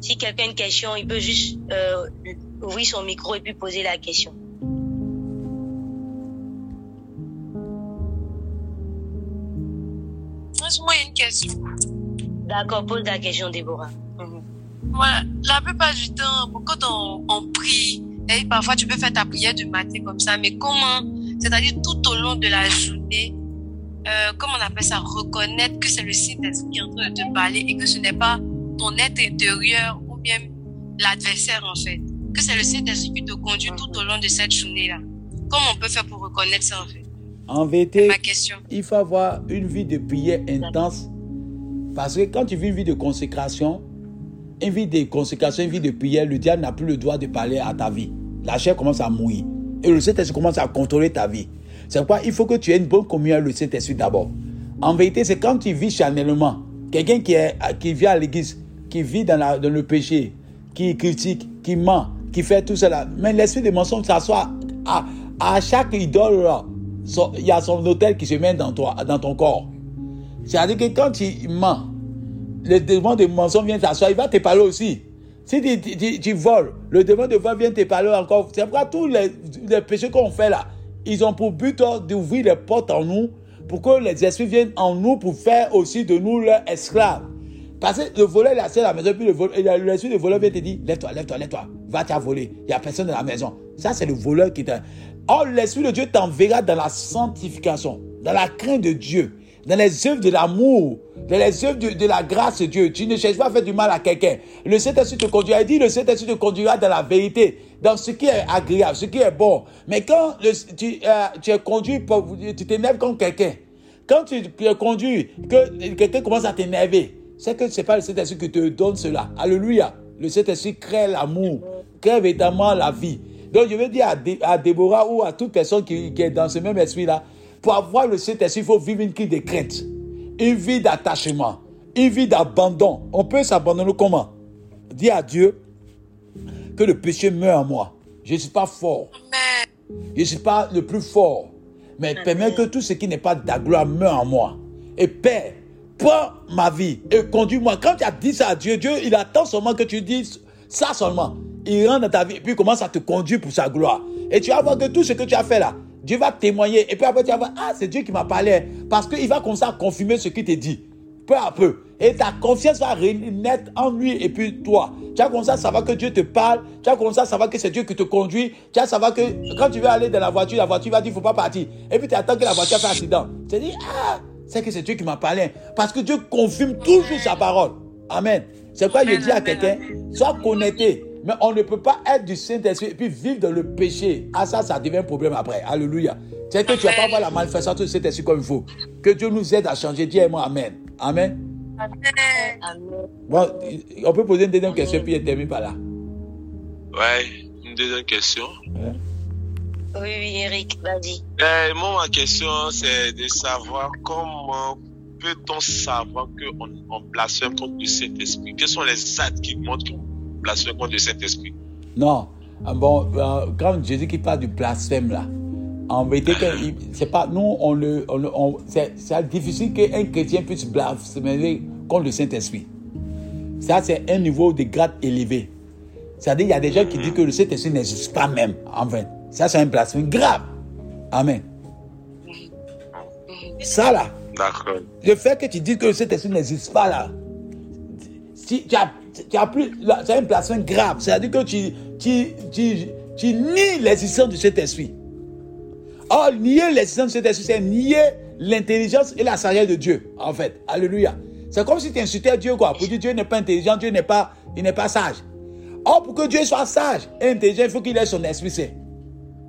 Si quelqu'un a une question, il peut juste euh, ouvrir son micro et puis poser la question. Moi, une question. D'accord, pose la question, Déborah. Mhm. Voilà, la plupart du temps, quand on, on prie, et parfois tu peux faire ta prière du matin comme ça, mais comment, c'est-à-dire tout au long de la journée, euh, comment on appelle ça, reconnaître que c'est le Saint-Esprit qui est en train de te parler et que ce n'est pas ton être intérieur ou bien l'adversaire en fait, que c'est le Saint-Esprit qui te conduit tout au long de cette journée-là. Comment on peut faire pour reconnaître ça en fait? En vérité, Ma question. il faut avoir une vie de prière intense. Parce que quand tu vis une vie de consécration, une vie de consécration, une vie de prière, le diable n'a plus le droit de parler à ta vie. La chair commence à mourir. Et le Saint-Esprit commence à contrôler ta vie. C'est pourquoi il faut que tu aies une bonne communion avec le Saint-Esprit d'abord. En vérité, c'est quand tu vis charnellement, quelqu'un qui, est, qui vit à l'église, qui vit dans, le péché, qui critique, qui ment, qui fait tout cela. Mais l'esprit de mensonge s'assoit à, chaque idole. Il y a son hôtel qui se met dans, toi, dans ton corps. C'est-à-dire que quand tu mens, le démon de mensonge vient t'asseoir, il va te parler aussi. Si tu, voles, le démon de vol vient te parler encore. C'est pourquoi tous les, péchés qu'on fait là, ils ont pour but d'ouvrir les portes en nous pour que les esprits viennent en nous pour faire aussi de nous leurs esclaves. Parce que le voleur, est assis à la maison, puis l'esprit de voleur vient te dire Lève-toi, lève-toi, lève-toi, va t'as voler. Il n'y a personne dans la maison. Ça, c'est le voleur qui t'a. Or, l'esprit de Dieu t'enverra dans la sanctification, dans la crainte de Dieu dans les œuvres de l'amour, dans les œuvres de, la grâce de Dieu. Tu ne cherches pas à faire du mal à quelqu'un. Le Saint-Esprit te conduira. Il dit, le Saint-Esprit te conduira dans la vérité, dans ce qui est agréable, ce qui est bon. Mais quand tu, euh, tu, es conduit, tu t'énerves contre quelqu'un. Quand tu, es conduit, que quelqu'un commence à t'énerver, c'est que ce n'est pas le Saint-Esprit qui te donne cela. Alléluia. Le Saint-Esprit crée l'amour, crée évidemment la vie. Donc je veux dire à, Déborah ou à toute personne qui, qui est dans ce même esprit-là, pour avoir le Saint-Esprit, il faut vivre une vie de crainte, une vie d'attachement, une vie d'abandon. On peut s'abandonner comment? Dire à Dieu que le péché meurt en moi. Je ne suis pas fort. Je ne suis pas le plus fort. Mais permets que tout ce qui n'est pas de ta gloire meure en moi. Et Père, prends ma vie et conduis-moi. Quand tu as dit ça à Dieu, Dieu, il attend seulement que tu dises ça seulement. Il rentre dans ta vie et puis commence à te conduire pour sa gloire. Et tu vas voir que tout ce que tu as fait là, Dieu va témoigner. Et puis après, tu vas voir, ah, c'est Dieu qui m'a parlé. Parce qu'il va commencer à confirmer ce qu'il te dit. Peu à peu. Et ta confiance va renaître en lui et puis toi. Tu vas commencer à savoir que Dieu te parle. Tu vas commencer à savoir que c'est Dieu qui te conduit. Tu vas savoir que quand tu veux aller dans la voiture, la voiture va dire, il ne faut pas partir. Et puis tu attends que la voiture fasse accident. Tu te dis, ah, c'est que c'est Dieu qui m'a parlé. Parce que Dieu confirme toujours sa parole. Amen. C'est quoi je dis à quelqu'un, sois connecté mais on ne peut pas être du Saint-Esprit et puis vivre dans le péché. Ah, ça, ça devient un problème après. Alléluia. C'est que tu vas pas avoir la manifestation du Saint-Esprit comme il faut. Que Dieu nous aide à changer. Dis-moi Amen. Amen. Amen. Bon, on peut poser une deuxième question puis on termine par là. Ouais, une deuxième question. Oui, oui, Eric, vas-y. Eh, moi, ma question, c'est de savoir comment peut-on savoir qu'on on blasphème contre le Saint-Esprit? Quels sont les actes qui montrent qu'on blasphème contre le Saint-Esprit? Non. Ah, bon, euh, quand Jésus qui parle du blasphème là, en vérité, c'est pas nous, on le, on, c'est difficile qu'un chrétien puisse blasphémer contre le Saint-Esprit. Ça, c'est un niveau de grade élevé. C'est-à-dire, il y a des gens qui disent que le Saint-Esprit n'existe pas même, en vain. Ça, c'est un blasphème grave. Amen. Ça, là. Le fait que tu dis que le Saint-Esprit n'existe pas, là, si tu as plus, c'est un blasphème grave. C'est-à-dire que tu, tu, tu, tu nies l'existence de cet esprit. Or, nier l'existence de cet esprit, c'est nier l'intelligence et la sagesse de Dieu, en fait. Alléluia. C'est comme si tu insultais Dieu, quoi. Pour dire Dieu n'est pas intelligent, Dieu n'est pas, il n'est pas sage. Or, pour que Dieu soit sage et intelligent, il faut qu'il ait son esprit saint.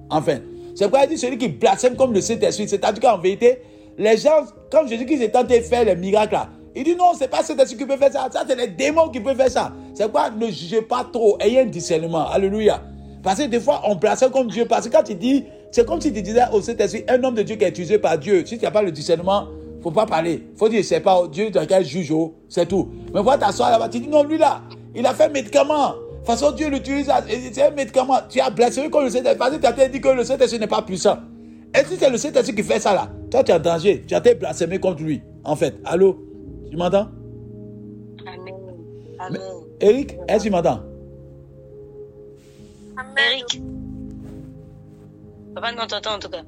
Enfin, c'est pourquoi il dit celui qui blasphème comme le Saint-Esprit. C'est-à-dire qu'en vérité, les gens, comme Jésus qui s'est tenté de faire les miracles là, il dit non, c'est pas cet esprit qui peut faire ça. Ça, c'est les démons qui peuvent faire ça. C'est quoi Ne jugez pas trop. Ayez un discernement. Alléluia. Parce que des fois, on place comme Dieu. Parce que quand tu dis, c'est comme si tu disais au Saint-Esprit, un homme de Dieu qui est utilisé par Dieu. Si tu n'as pas le discernement, il ne faut pas parler. Il faut dire, c'est pas Dieu dans lequel juge, oh, c'est tout. Mais voilà, t'asseoir là-bas, tu dis non, lui là, il a fait médicament. De toute façon, Dieu l'utilise, c'est un médicament. Tu as blessé comme le Saint-Esprit. Parce que tu as dit que le Saint-Esprit n'est pas puissant. Et si c'est le Saint-Esprit qui fait ça là, toi tu es en danger. Tu as été blasphémé contre lui. En fait, allô? Tu m'entends? Eric, est-ce qu'il m'entend Eric. Papa, non, t'entends en tout cas.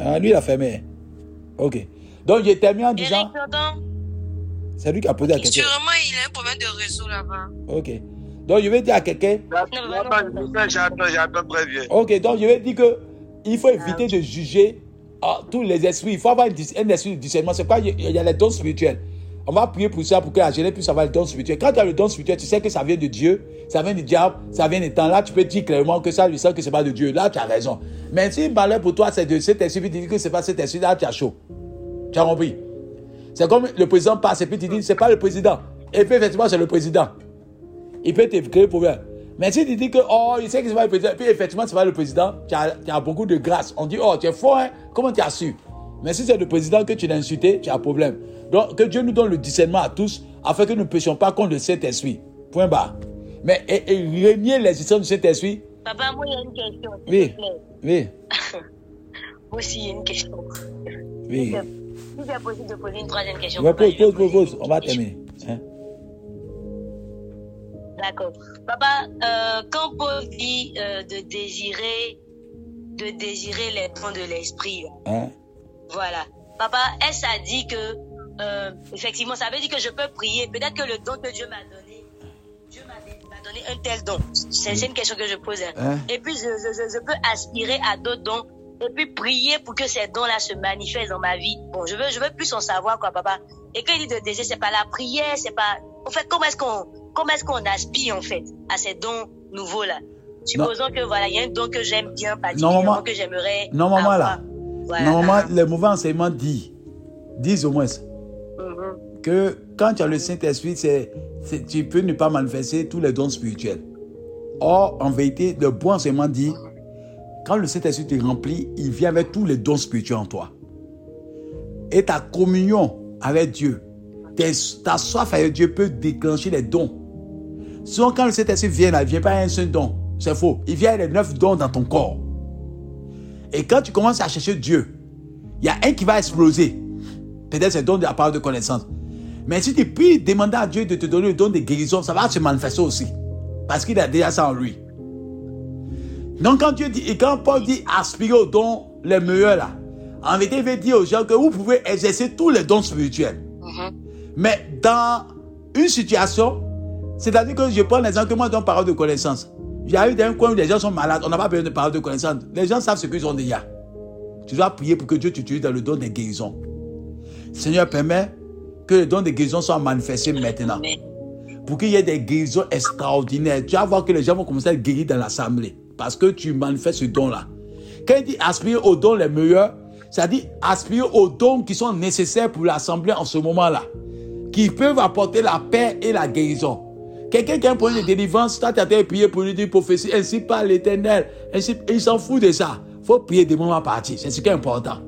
Ah, lui, il a fermé. Ok. Donc, j'ai terminé en disant. Eric, C'est lui qui a posé la question. Sûrement, il a un problème de réseau là-bas. Ok. Donc, je vais dire à quelqu'un. J'attends, j'attends très bien. Ok, donc je vais dire que il faut éviter de juger ah, tous les esprits. Il faut avoir un esprit de discernement. C'est quoi il y a les dons spirituels. On va prier pour ça, pour que la jeunesse puisse avoir le don spirituel. Quand tu as le don spirituel, tu sais que ça vient de Dieu, ça vient du diable, ça vient des temps. Là, tu peux dire clairement que ça lui sent que ce n'est pas de Dieu. Là, tu as raison. Mais si le malheur pour toi, c'est de cet esprit, tu dis que ce n'est pas cet esprit, là, tu as chaud. Tu as compris? C'est comme le président passe et puis tu dis, ce n'est pas le président. Et puis, effectivement, c'est le président. Il peut te créer problème. Mais si tu dis que, oh, il sait que ce n'est pas le président, puis effectivement, ce n'est pas le président, tu as, tu as, beaucoup de grâce. On dit, oh, tu es fort, hein? Comment tu as su? Mais si c'est le président que tu l'as insulté, tu as un problème. Donc, que Dieu nous donne le discernement à tous, afin que nous ne péchions pas contre le Saint-Esprit. Point barre. Mais et, et renier l'existence du Saint-Esprit? Papa, moi, il y a une question. Oui. Oui. moi aussi, il y a une question. Oui. Si c'est possible de poser une troisième question. Oui, pose, pose, pose, On va terminer. Hein? D'accord. Papa, euh, quand Paul dit euh, de désirer, de désirer les dons de l'esprit, hein? voilà. Papa, est-ce a dit que, euh, effectivement, ça veut dire que je peux prier? Peut-être que le don que Dieu m'a donné, Dieu m'a donné un tel don. C'est une question que je pose. Hein. Hein? Et puis, je, je, je, peux aspirer à d'autres dons et puis prier pour que ces dons-là se manifestent dans ma vie. Bon, je veux, je veux plus en savoir, quoi, papa. Et quand il dit de désirer, c'est pas la prière, c'est pas, en fait, comment est-ce qu'on, comment est-ce qu'on aspire, en fait, à ces dons nouveaux-là? Supposons que, voilà, il y a un don que j'aime bien, particulièrement, que j'aimerais. Non, maman, là. Normalement, le mouvement enseignement dit, disent au moins, mm-hmm. que quand tu as le Saint-Esprit, tu peux ne pas manifester tous les dons spirituels. Or, en vérité, le bon enseignement dit, quand le Saint-Esprit te remplit, il vient avec tous les dons spirituels en toi. Et ta communion avec Dieu, ta soif avec Dieu peut déclencher les dons. Souvent, quand le Saint-Esprit vient, il ne vient pas un seul don. C'est faux. Il vient avec neuf dons dans ton corps. Et quand tu commences à chercher Dieu, il y a un qui va exploser. Peut-être c'est le don de la parole de connaissance. Mais si tu puis demander à Dieu de te donner le don de guérison, ça va se manifester aussi. Parce qu'il a déjà ça en lui. Donc quand Dieu dit, et quand Paul dit aspirer aux dons les meilleurs là, en vérité, il veut dire aux gens que vous pouvez exercer tous les dons spirituels. Mm-hmm. Mais dans une situation, c'est-à-dire que je prends l'exemple que moi, je donne parole de connaissance. J'arrive dans un coin où les gens sont malades, on n'a pas besoin de parole de connaissance. Les gens savent ce qu'ils ont déjà. Tu dois prier pour que Dieu t'utilise dans le don des guérisons. Seigneur, permet que le don des guérisons soit manifesté maintenant. Pour qu'il y ait des guérisons extraordinaires. Tu vas voir que les gens vont commencer à guérir dans l'assemblée. Parce que tu manifestes ce don-là. Quand il dit aspirer aux dons les meilleurs, ça dit aspirer aux dons qui sont nécessaires pour l'assemblée en ce moment-là. Qui peuvent apporter la paix et la guérison. Quelqu'un qui a un point de délivrance, toi tu as prier pour lui dire prophétie, ainsi par l'éternel. Il s'en fout de ça. Faut prier des moments à partir. C'est ce qui est important.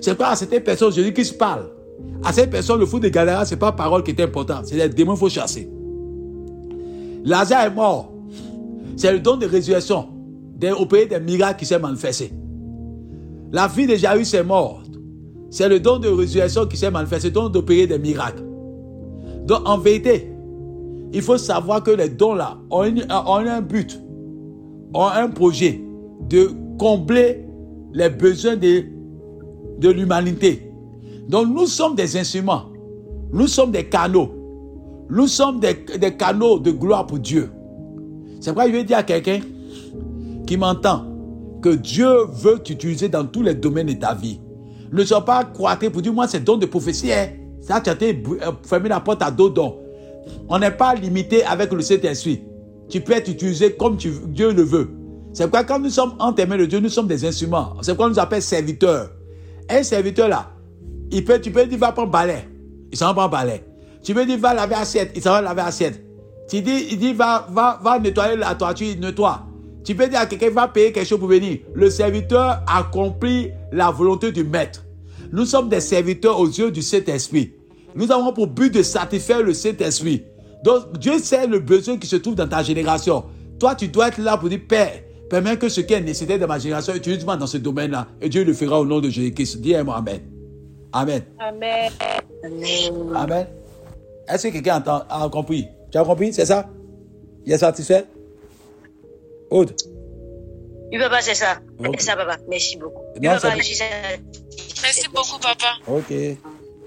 C'est pas à cette personne, dis qui se parle. À cette personne, le fou de Galera, c'est pas parole qui est important. C'est les démons qu'il faut chasser. Lazare est mort. C'est le don de résurrection pays des miracles qui s'est manifesté. La fille de Jairus est morte. C'est le don de résurrection qui s'est manifesté, don d'opérer des miracles. Donc en vérité, il faut savoir que les dons-là ont, un but, ont un projet de combler les besoins de, l'humanité. Donc nous sommes des instruments, nous sommes des canaux, nous sommes des, canaux de gloire pour Dieu. C'est pourquoi je vais dire à quelqu'un, qui m'entend, que Dieu veut t'utiliser dans tous les domaines de ta vie. Ne sois pas croité pour dire, moi, c'est don de prophétie. Hein. Ça, tu as fermé la porte à d'autres dons. On n'est pas limité avec le Saint-Esprit. Tu peux être utilisé comme Dieu le veut. C'est pourquoi quand nous sommes enterrés de Dieu, nous sommes des instruments. C'est pourquoi on nous appelle serviteurs. Un serviteur là, il peut, tu peux dire va prendre balai. Il s'en va prendre balai. Tu peux dire va laver assiette. Il s'en va laver assiette. Tu dis, il dit va, va, va nettoyer la toiture. Il nettoie. Tu peux dire à quelqu'un va payer quelque chose pour venir. Le serviteur accomplit la volonté du maître. Nous sommes des serviteurs aux yeux du Saint-Esprit. Nous avons pour but de satisfaire le Saint-Esprit. Donc Dieu sait le besoin qui se trouve dans ta génération. Toi, tu dois être là pour dire, Père, permets que ce qui est nécessaire dans ma génération, utilise-moi dans ce domaine-là. Et Dieu le fera au nom de Jésus-Christ. Dis moi Amen. Amen. Amen. Amen. Est-ce que quelqu'un a compris? Tu as compris? C'est ça? Il est satisfait? Aude? Oui, papa, c'est ça. C'est ça, papa. Merci beaucoup. Merci beaucoup, papa. Ok.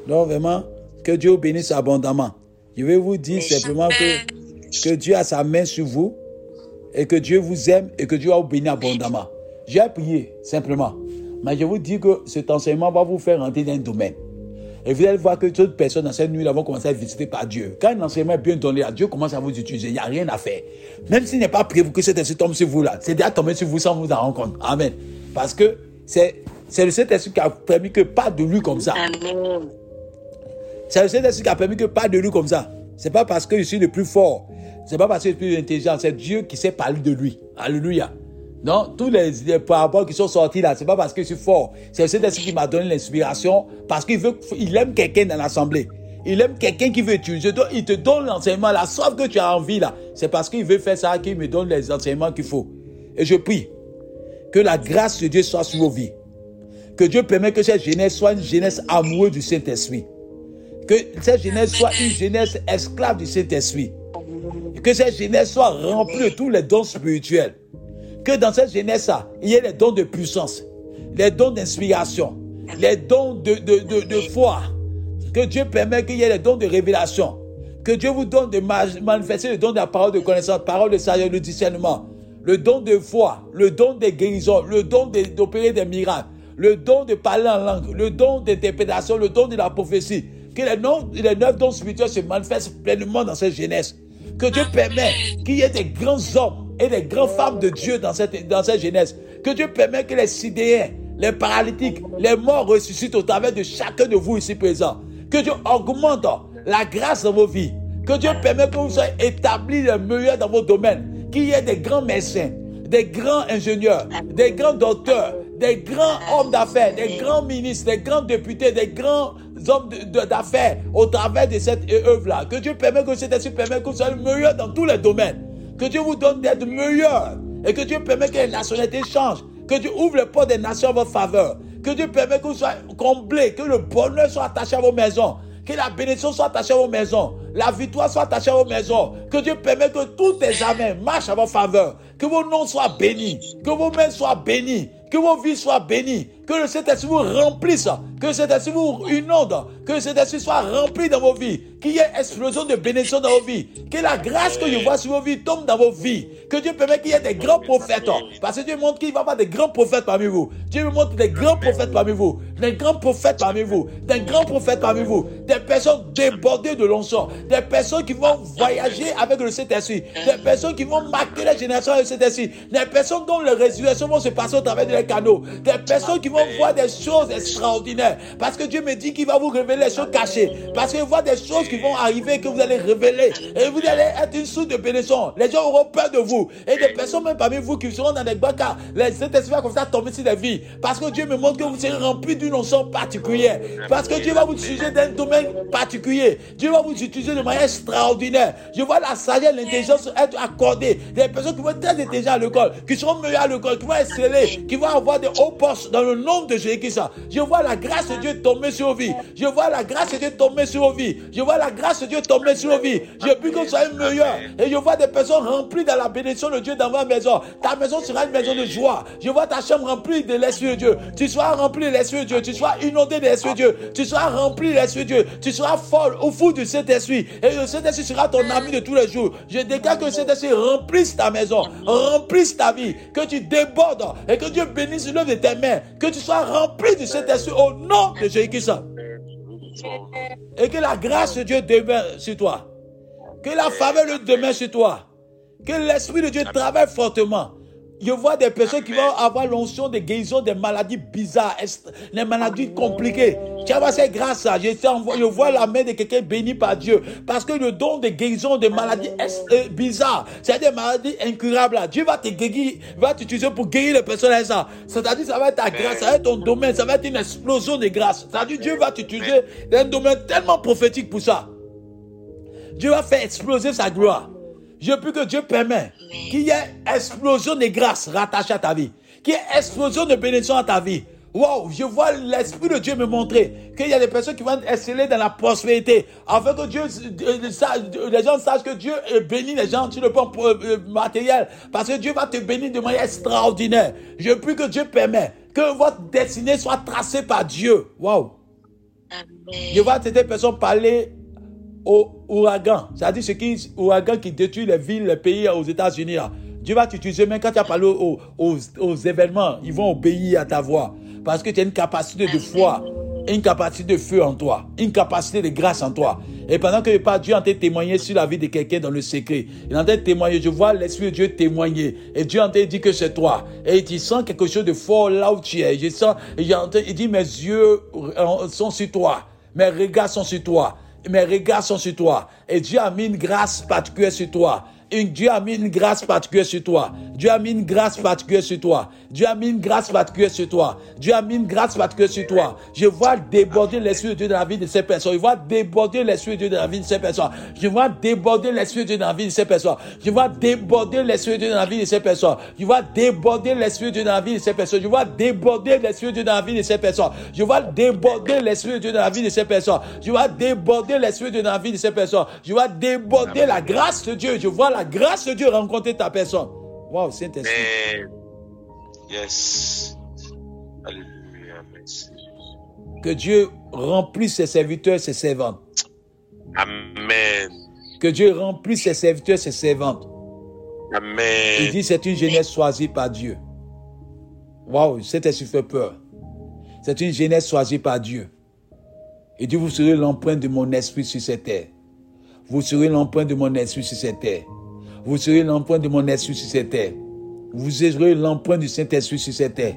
Donc, vraiment, que Dieu bénisse abondamment. Je vais vous dire simplement que, que Dieu a sa main sur vous et que Dieu vous aime et que Dieu va vous bénir abondamment. J'ai prié, simplement. Mais je vous dis que cet enseignement va vous faire rentrer dans un domaine. Et vous allez voir que toutes les personnes dans cette nuit vont commencer à être visitées par Dieu. Quand un enseignement est bien donné à Dieu, commence à vous utiliser. Il n'y a rien à faire. Même s'il n'est pas prévu que cet esprit tombe sur vous là, c'est déjà tombé sur vous sans vous en rendre compte. Amen. Parce que c'est, c'est le Saint-Esprit qui a permis que pas de lui comme ça. Amen. C'est le Saint-Esprit qui a permis que pas de lui comme ça. C'est pas parce que je suis le plus fort. C'est pas parce que je suis le plus intelligent. C'est Dieu qui sait parler de lui. Alléluia. Non, tous les, les paraboles qui sont sortis là, c'est pas parce que je suis fort. C'est le Saint-Esprit qui m'a donné l'inspiration parce qu'il veut, il aime quelqu'un dans l'assemblée. Il aime quelqu'un qui veut utiliser. Il te donne l'enseignement, la soif que tu as envie là. C'est parce qu'il veut faire ça qu'il me donne les enseignements qu'il faut. Et je prie que la grâce de Dieu soit sur vos vies. Que Dieu permette que cette jeunesse soit une jeunesse amoureuse du Saint-Esprit. Que cette jeunesse soit une jeunesse esclave du Saint-Esprit. Que cette jeunesse soit remplie de tous les dons spirituels. Que dans cette jeunesse-là, il y ait les dons de puissance, les dons d'inspiration, les dons de, de, de, foi. Que Dieu permet qu'il y ait les dons de révélation. Que Dieu vous donne de manifester le don de la parole de connaissance, parole de sagesse, de discernement, le don de foi, le don de guérison, le don d'opérer des miracles, le don de parler en langue, le don d'interprétation, le don de la prophétie. Que les, les neuf dons spirituels se manifestent pleinement dans cette jeunesse. Que Dieu permet qu'il y ait des grands hommes et des grandes femmes de Dieu dans cette, dans cette jeunesse. Que Dieu permet que les sidéens, les paralytiques, les morts ressuscitent au travers de chacun de vous ici présents. Que Dieu augmente la grâce dans vos vies. Que Dieu permette que vous soyez établis le meilleur dans vos domaines. Qu'il y ait des grands médecins, des grands ingénieurs, des grands docteurs, des grands hommes d'affaires, des grands ministres, des grands députés, des grands hommes d'affaires au travers de cette œuvre-là. Que Dieu permette que cet esprit permette que vous soyez le meilleur dans tous les domaines. Que Dieu vous donne d'être meilleur. Et que Dieu permette que les nationalités changent. Que Dieu ouvre les portes des nations en votre faveur. Que Dieu permette que vous soyez comblés. Que le bonheur soit attaché à vos maisons. Que la bénédiction soit attachée à vos maisons. La victoire soit attachée à vos maisons. Que Dieu permette que tous tes amens marchent à votre faveur. Que vos noms soient bénis. Que vos mains soient bénies. Que vos vies soient bénies. Que le Saint-Esprit vous remplisse. Que le Saint-Esprit vous inonde. Que le Saint-Esprit soit rempli dans vos vies. Qu'il y ait explosion de bénédiction dans vos vies. Que la grâce que je vois sur vos vies tombe dans vos vies. Que Dieu permette qu'il y ait des grands prophètes. Parce que Dieu montre qu'il va y avoir des grands prophètes parmi vous. Dieu me montre des grands prophètes parmi vous. Des grands prophètes parmi vous. Des grands prophètes parmi vous. Des personnes débordées de l'onction. Des personnes qui vont voyager avec le Saint-Esprit. Des personnes qui vont marquer la génération avec le Saint-Esprit. Des personnes dont les résurrections vont se passer au travers des canaux. Des personnes qui vont voir des choses extraordinaires. Parce que Dieu me dit qu'il va vous révéler les choses cachées. Parce qu'il voit des choses qui vont arriver que vous allez révéler. Et vous allez être une source de bénédiction. Les gens auront peur de vous. Et des personnes même parmi vous qui seront dans des bacs, les Saint-Esprit va comme ça tomber sur des vies. Parce que Dieu me montre que vous serez remplis d'une onction particulière. Parce que Dieu va vous utiliser dans un domaine particulier. Dieu va vous utiliser de manière extraordinaire. Je vois la sagesse, l'intelligence être accordée. Des personnes qui vont être très à l'école, qui seront meilleures à l'école, qui vont exceller, qui vont avoir des hauts postes dans le nom de Jésus-Christ. Je vois la grâce de Dieu tomber sur vos vies. Je vois la grâce de Dieu tomber sur vos vies. Je vois la grâce de Dieu tomber sur vos vies. Je prie que vous soyez meilleurs. Et je vois des personnes remplies dans la bénédiction de Dieu dans votre maison. Ta maison sera une maison de joie. Je vois ta chambre remplie de l'Esprit de Dieu. Tu seras rempli de l'Esprit de Dieu. Tu seras inondé de l'Esprit de Dieu. Tu seras rempli de l'Esprit de Dieu. Tu seras folle au fou de cet esprit. Et le Saint-Esprit sera ton ami de tous les jours. Je déclare que cet esprit remplisse ta maison, remplisse ta vie, que tu débordes et que Dieu bénisse l'œuvre de tes mains, que tu sois rempli de cet esprit au nom de Jésus-Christ. Et que la grâce de Dieu demeure sur toi. Que la faveur de Dieu demeure sur toi. Que l'Esprit de Dieu travaille fortement. Je vois des personnes qui vont avoir l'onction de guérison des maladies bizarres, des maladies compliquées. Tu vas cette grâce là. Je, je vois la main de quelqu'un béni par Dieu. Parce que le don de guérison des maladies euh, bizarres, c'est des maladies incurables. Dieu va te guérir, va t'utiliser pour guérir les personnes ça. C'est-à-dire, ça va être ta grâce, ça va être ton domaine, ça va être une explosion de grâce. C'est-à-dire, Dieu va t'utiliser dans un domaine tellement prophétique pour ça. Dieu va faire exploser sa gloire. Je prie que Dieu permet qu'il y ait explosion de grâce rattachée à ta vie. Qu'il y ait explosion de bénédiction à ta vie. Wow, je vois l'Esprit de Dieu me montrer qu'il y a des personnes qui vont exceller dans la prospérité. Afin que Dieu, les gens sachent que Dieu bénit les gens sur le plan euh, matériel. Parce que Dieu va te bénir de manière extraordinaire. Je prie que Dieu permet que votre destinée soit tracée par Dieu. Wow. Je vois ces personnes parler au ouragan. C'est-à-dire ce qui ouragan qui détruit les villes, les pays aux États-Unis. Dieu va t'utiliser, même quand tu as parlé aux, aux, événements, ils vont obéir à ta voix. Parce que tu as une capacité de foi, une capacité de feu en toi, une capacité de grâce en toi. Et pendant que pas Dieu en train de témoigner sur la vie de quelqu'un dans le secret. Il est en train de témoigner. Je vois l'Esprit de Dieu témoigner. Et Dieu en train de dire que c'est toi. Et tu sens quelque chose de fort là où tu es. Je sens, il dit mes yeux sont sur toi. Mes regards sont sur toi mes regards sont sur toi. Et Dieu a mis une grâce particulière sur toi. Dieu a mis une grâce particulière sur toi. Dieu a mis une grâce particulière sur toi. Dieu a mis une grâce particulière sur toi. Dieu a mis une grâce particulière sur toi. Je vois déborder l'Esprit de Dieu dans la vie de ces personnes. Je vois déborder l'Esprit de Dieu dans la vie de ces personnes. Je vois déborder l'Esprit de Dieu dans la vie de ces personnes. Je vois déborder l'Esprit de Dieu dans la vie de ces personnes. Je vois déborder l'Esprit de Dieu dans la vie de ces personnes. Je vois déborder l'Esprit de Dieu dans la vie de ces personnes. Je vois déborder l'Esprit de Dieu dans la vie de ces personnes. Je vois déborder l'Esprit de Dieu la de ces personnes. Je vois déborder la grâce de Dieu. Je vois grâce de Dieu rencontrer ta personne. Wow, Saint-Esprit. Yes. Alléluia. Merci. Que Dieu remplisse ses serviteurs, ses servantes. Amen. Que Dieu remplisse ses serviteurs, ses servantes. Amen. Il dit c'est une jeunesse choisie par Dieu. Waouh, Saint-Esprit fait peur. C'est une jeunesse choisie par Dieu. Il dit, vous serez l'empreinte de mon esprit sur cette terre. Vous serez l'empreinte de mon esprit sur cette terre. Vous serez l'empreinte de mon esprit sur cette terre. Vous serez l'empreinte du Saint-Esprit sur cette terre.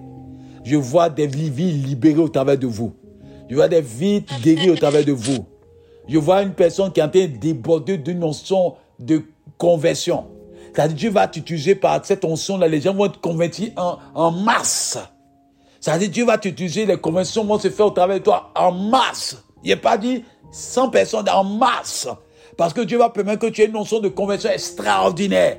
Je vois des vies libérées au travers de vous. Je vois des vies guéries au travers de vous. Je vois une personne qui est en train de déborder d'une notion de conversion. C'est-à-dire Dieu va t'utiliser par cette onction-là. Les gens vont être convertis en, masse. C'est-à-dire Dieu va t'utiliser, les conversions vont se faire au travers de toi en masse. Il n'est pas dit 100 personnes en masse. Parce que Dieu va permettre que tu aies une notion de conversion extraordinaire.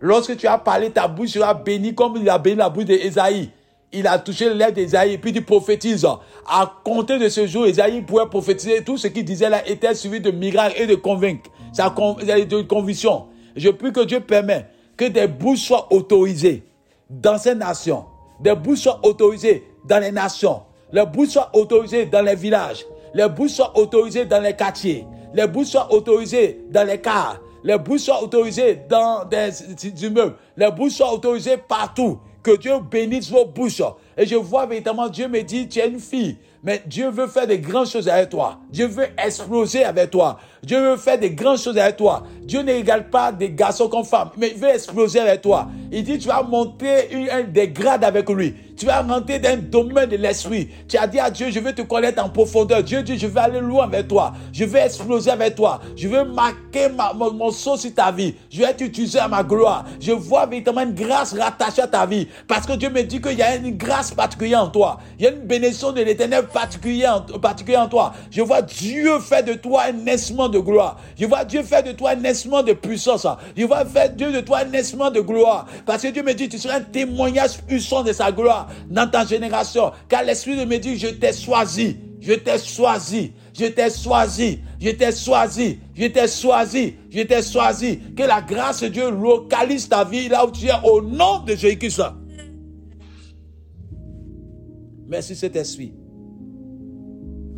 Lorsque tu as parlé, ta bouche sera bénie comme il a béni la bouche d'Esaïe. Il a touché le lèvres d'Esaïe et puis il prophétise. À compter de ce jour, Esaïe pouvait prophétiser. Tout ce qu'il disait là était suivi de miracles et de convaincre. De conviction. Je prie que Dieu permet que des bouches soient autorisées dans ces nations. Des bouches soient autorisées dans les nations. Les bouches soient autorisées dans les villages. Les bouches soient autorisées dans les quartiers les bouches soient autorisées dans les cars, les bouches soient autorisées dans des immeubles, les bouches soient autorisées partout. Que Dieu bénisse vos bouches. Et je vois véritablement, Dieu me dit, tu es une fille, mais Dieu veut faire des grandes choses avec toi. Dieu veut exploser avec toi. Dieu veut faire des grandes choses avec toi. Dieu ne regarde pas des garçons comme femmes, mais il veut exploser avec toi. Il dit, tu vas monter un, des grades avec lui. Tu vas rentrer dans domaine de l'esprit. Tu as dit à Dieu, je veux te connaître en profondeur. Dieu dit, je vais aller loin avec toi. Je vais exploser avec toi. Je veux marquer ma, mon, mon sur ta vie. Je vais t'utiliser à ma gloire. Je vois véritablement une grâce rattachée à ta vie. Parce que Dieu me dit qu'il y a une grâce particulière en toi. Il y a une bénédiction de l'éternel particulière en, en toi. Je vois Dieu faire de toi un naissement de gloire. Je vois Dieu faire de toi un naissement de puissance. Je vois faire Dieu de toi un naissement de gloire. Parce que Dieu me dit, tu seras un témoignage puissant de sa gloire dans ta génération. Car l'Esprit de me dit, je t'ai choisi. Je t'ai choisi. Je t'ai choisi. Je t'ai choisi. Je t'ai choisi. Je t'ai choisi. Que la grâce de Dieu localise ta vie là où tu es au nom de Jésus-Christ. Merci cet esprit.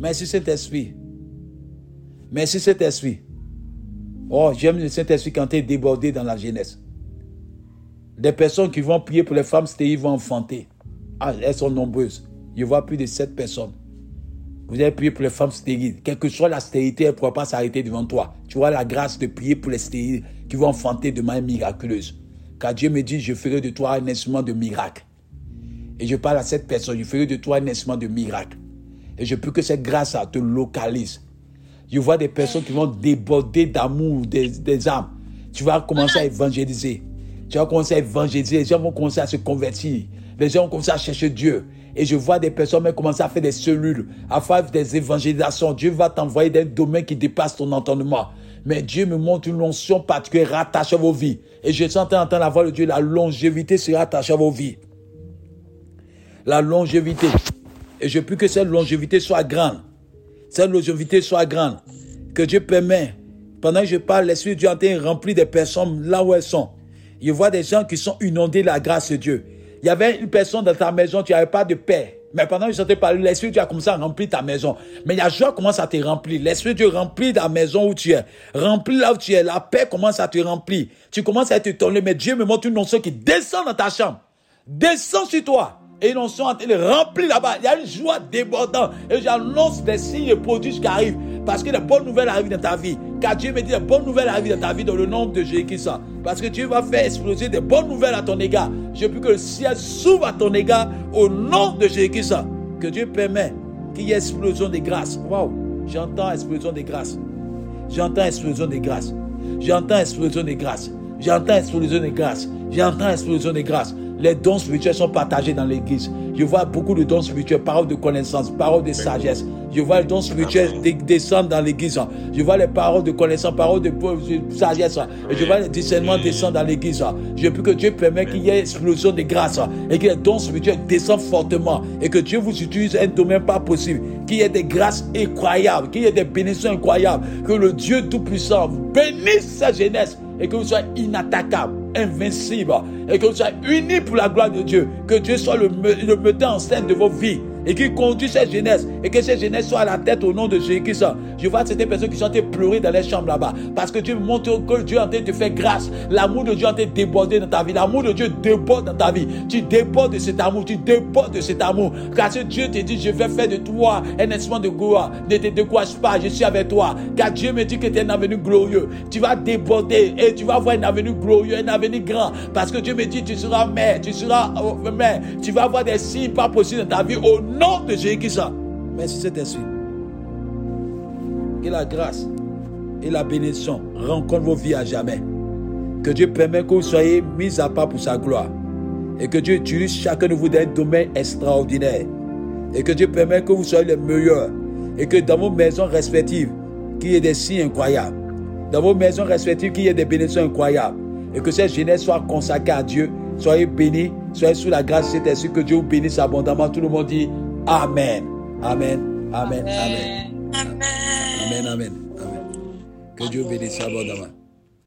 Merci Saint-Esprit. Merci Saint-Esprit. Oh, j'aime le Saint-Esprit quand tu es débordé dans la jeunesse. Des personnes qui vont prier pour les femmes stériles vont enfanter. Ah, elles sont nombreuses. Je vois plus de sept personnes. Vous avez prié pour les femmes stériles. Quelle que soit la stérilité, elle ne pourra pas s'arrêter devant toi. Tu vois la grâce de prier pour les stériles qui vont enfanter de manière miraculeuse. Car Dieu me dit, je ferai de toi un instrument de miracle. Et je parle à cette personne, je ferai de toi un instrument de miracle. Et je peux que cette grâce te localise. Je vois des personnes qui vont déborder d'amour des, âmes. Tu vas commencer à évangéliser. Tu vas commencer à évangéliser. Les gens vont commencer à se convertir. Les gens vont commencer à chercher Dieu. Et je vois des personnes commencer à faire des cellules, à faire des évangélisations. Dieu va t'envoyer dans un domaine qui dépasse ton entendement. Mais Dieu me montre une onction particulière rattachée à vos vies. Et je suis en train d'entendre la voix de Dieu. La longévité sera attachée à vos vies. La longévité. Et je prie que cette longévité soit grande. Cette longévité soit grande. Que Dieu permet. Pendant que je parle, l'Esprit de Dieu est remplir des personnes là où elles sont. Je vois des gens qui sont inondés de la grâce de Dieu. Il y avait une personne dans ta maison, tu n'avais pas de paix. Mais pendant que je sentais parler, l'Esprit de Dieu a commencé à remplir ta maison. Mais la joie commence à te remplir. L'Esprit de Dieu remplit ta maison où tu es. Remplit là où tu es. La paix commence à te remplir. Tu commences à être étonné. Mais Dieu me montre une notion qui descend dans ta chambre. Descend sur toi et ils sont en train de remplir là-bas. Il y a une joie débordante. Et j'annonce des signes et prodiges qui arrivent. Parce que les bonnes nouvelles arrivent dans ta vie. Car Dieu me dit les bonnes nouvelles arrivent dans ta vie dans le nom de Jésus-Christ. Parce que Dieu va faire exploser des bonnes nouvelles à ton égard. Je prie que le ciel s'ouvre à ton égard au nom de Jésus-Christ. Que Dieu permet qu'il y ait explosion des grâces. Waouh! J'entends explosion des grâces. J'entends explosion des grâces. J'entends explosion des grâces. J'entends explosion de grâce. J'entends explosion de grâce. Les dons spirituels sont partagés dans l'église. Je vois beaucoup de dons spirituels, paroles de connaissance, paroles de sagesse. Je vois les dons spirituels descendre dans l'église. Je vois les paroles de connaissance, paroles de sagesse. Et je vois les discernements descendre dans l'église. Je prie que Dieu permet qu'il y ait explosion de grâce et que les dons spirituels descendent fortement et que Dieu vous utilise un domaine pas possible. Qu'il y ait des grâces incroyables, qu'il y ait des bénédictions incroyables. Que le Dieu Tout-Puissant bénisse sa jeunesse et que vous soyez inattaquable, invincible, et que vous soyez unis pour la gloire de Dieu. Que Dieu soit le, le metteur en scène de vos vies et qui conduit cette jeunesse et que cette jeunesse soit à la tête au nom de Jésus-Christ. Je vois certaines personnes qui sont en train de pleurer dans les chambres là-bas parce que Dieu montre que Dieu est en train de te faire grâce. L'amour de Dieu est en train de déborder dans ta vie. L'amour de Dieu déborde dans ta vie. Tu débordes de cet amour. Tu débordes de cet amour. Car Dieu te dit, je vais faire de toi un instrument de gloire. Ne te décourage pas, je suis avec toi. Car Dieu me dit que tu es un avenir glorieux. Tu vas déborder et tu vas avoir un avenir glorieux, un avenir grand. Parce que Dieu me dit, tu seras mère, tu seras euh, mère. Tu vas avoir des signes pas possibles dans ta vie au nom de Jésus-Christ. Merci Saint-Esprit. Que la grâce et la bénédiction rencontrent vos vies à jamais. Que Dieu permette que vous soyez mis à part pour sa gloire. Et que Dieu utilise chacun de vous dans un domaine extraordinaire. Et que Dieu permette que vous soyez les meilleurs. Et que dans vos maisons respectives, qu'il y ait des signes incroyables. Dans vos maisons respectives, qu'il y ait des bénédictions incroyables. Et que cette jeunesse soit consacrée à Dieu. Soyez bénis, soyez sous la grâce de esprit. Que Dieu vous bénisse abondamment. Tout le monde dit Amen. Amen. Amen. Amen. Amen. Amen. Amen. Que Dieu bénisse abondamment.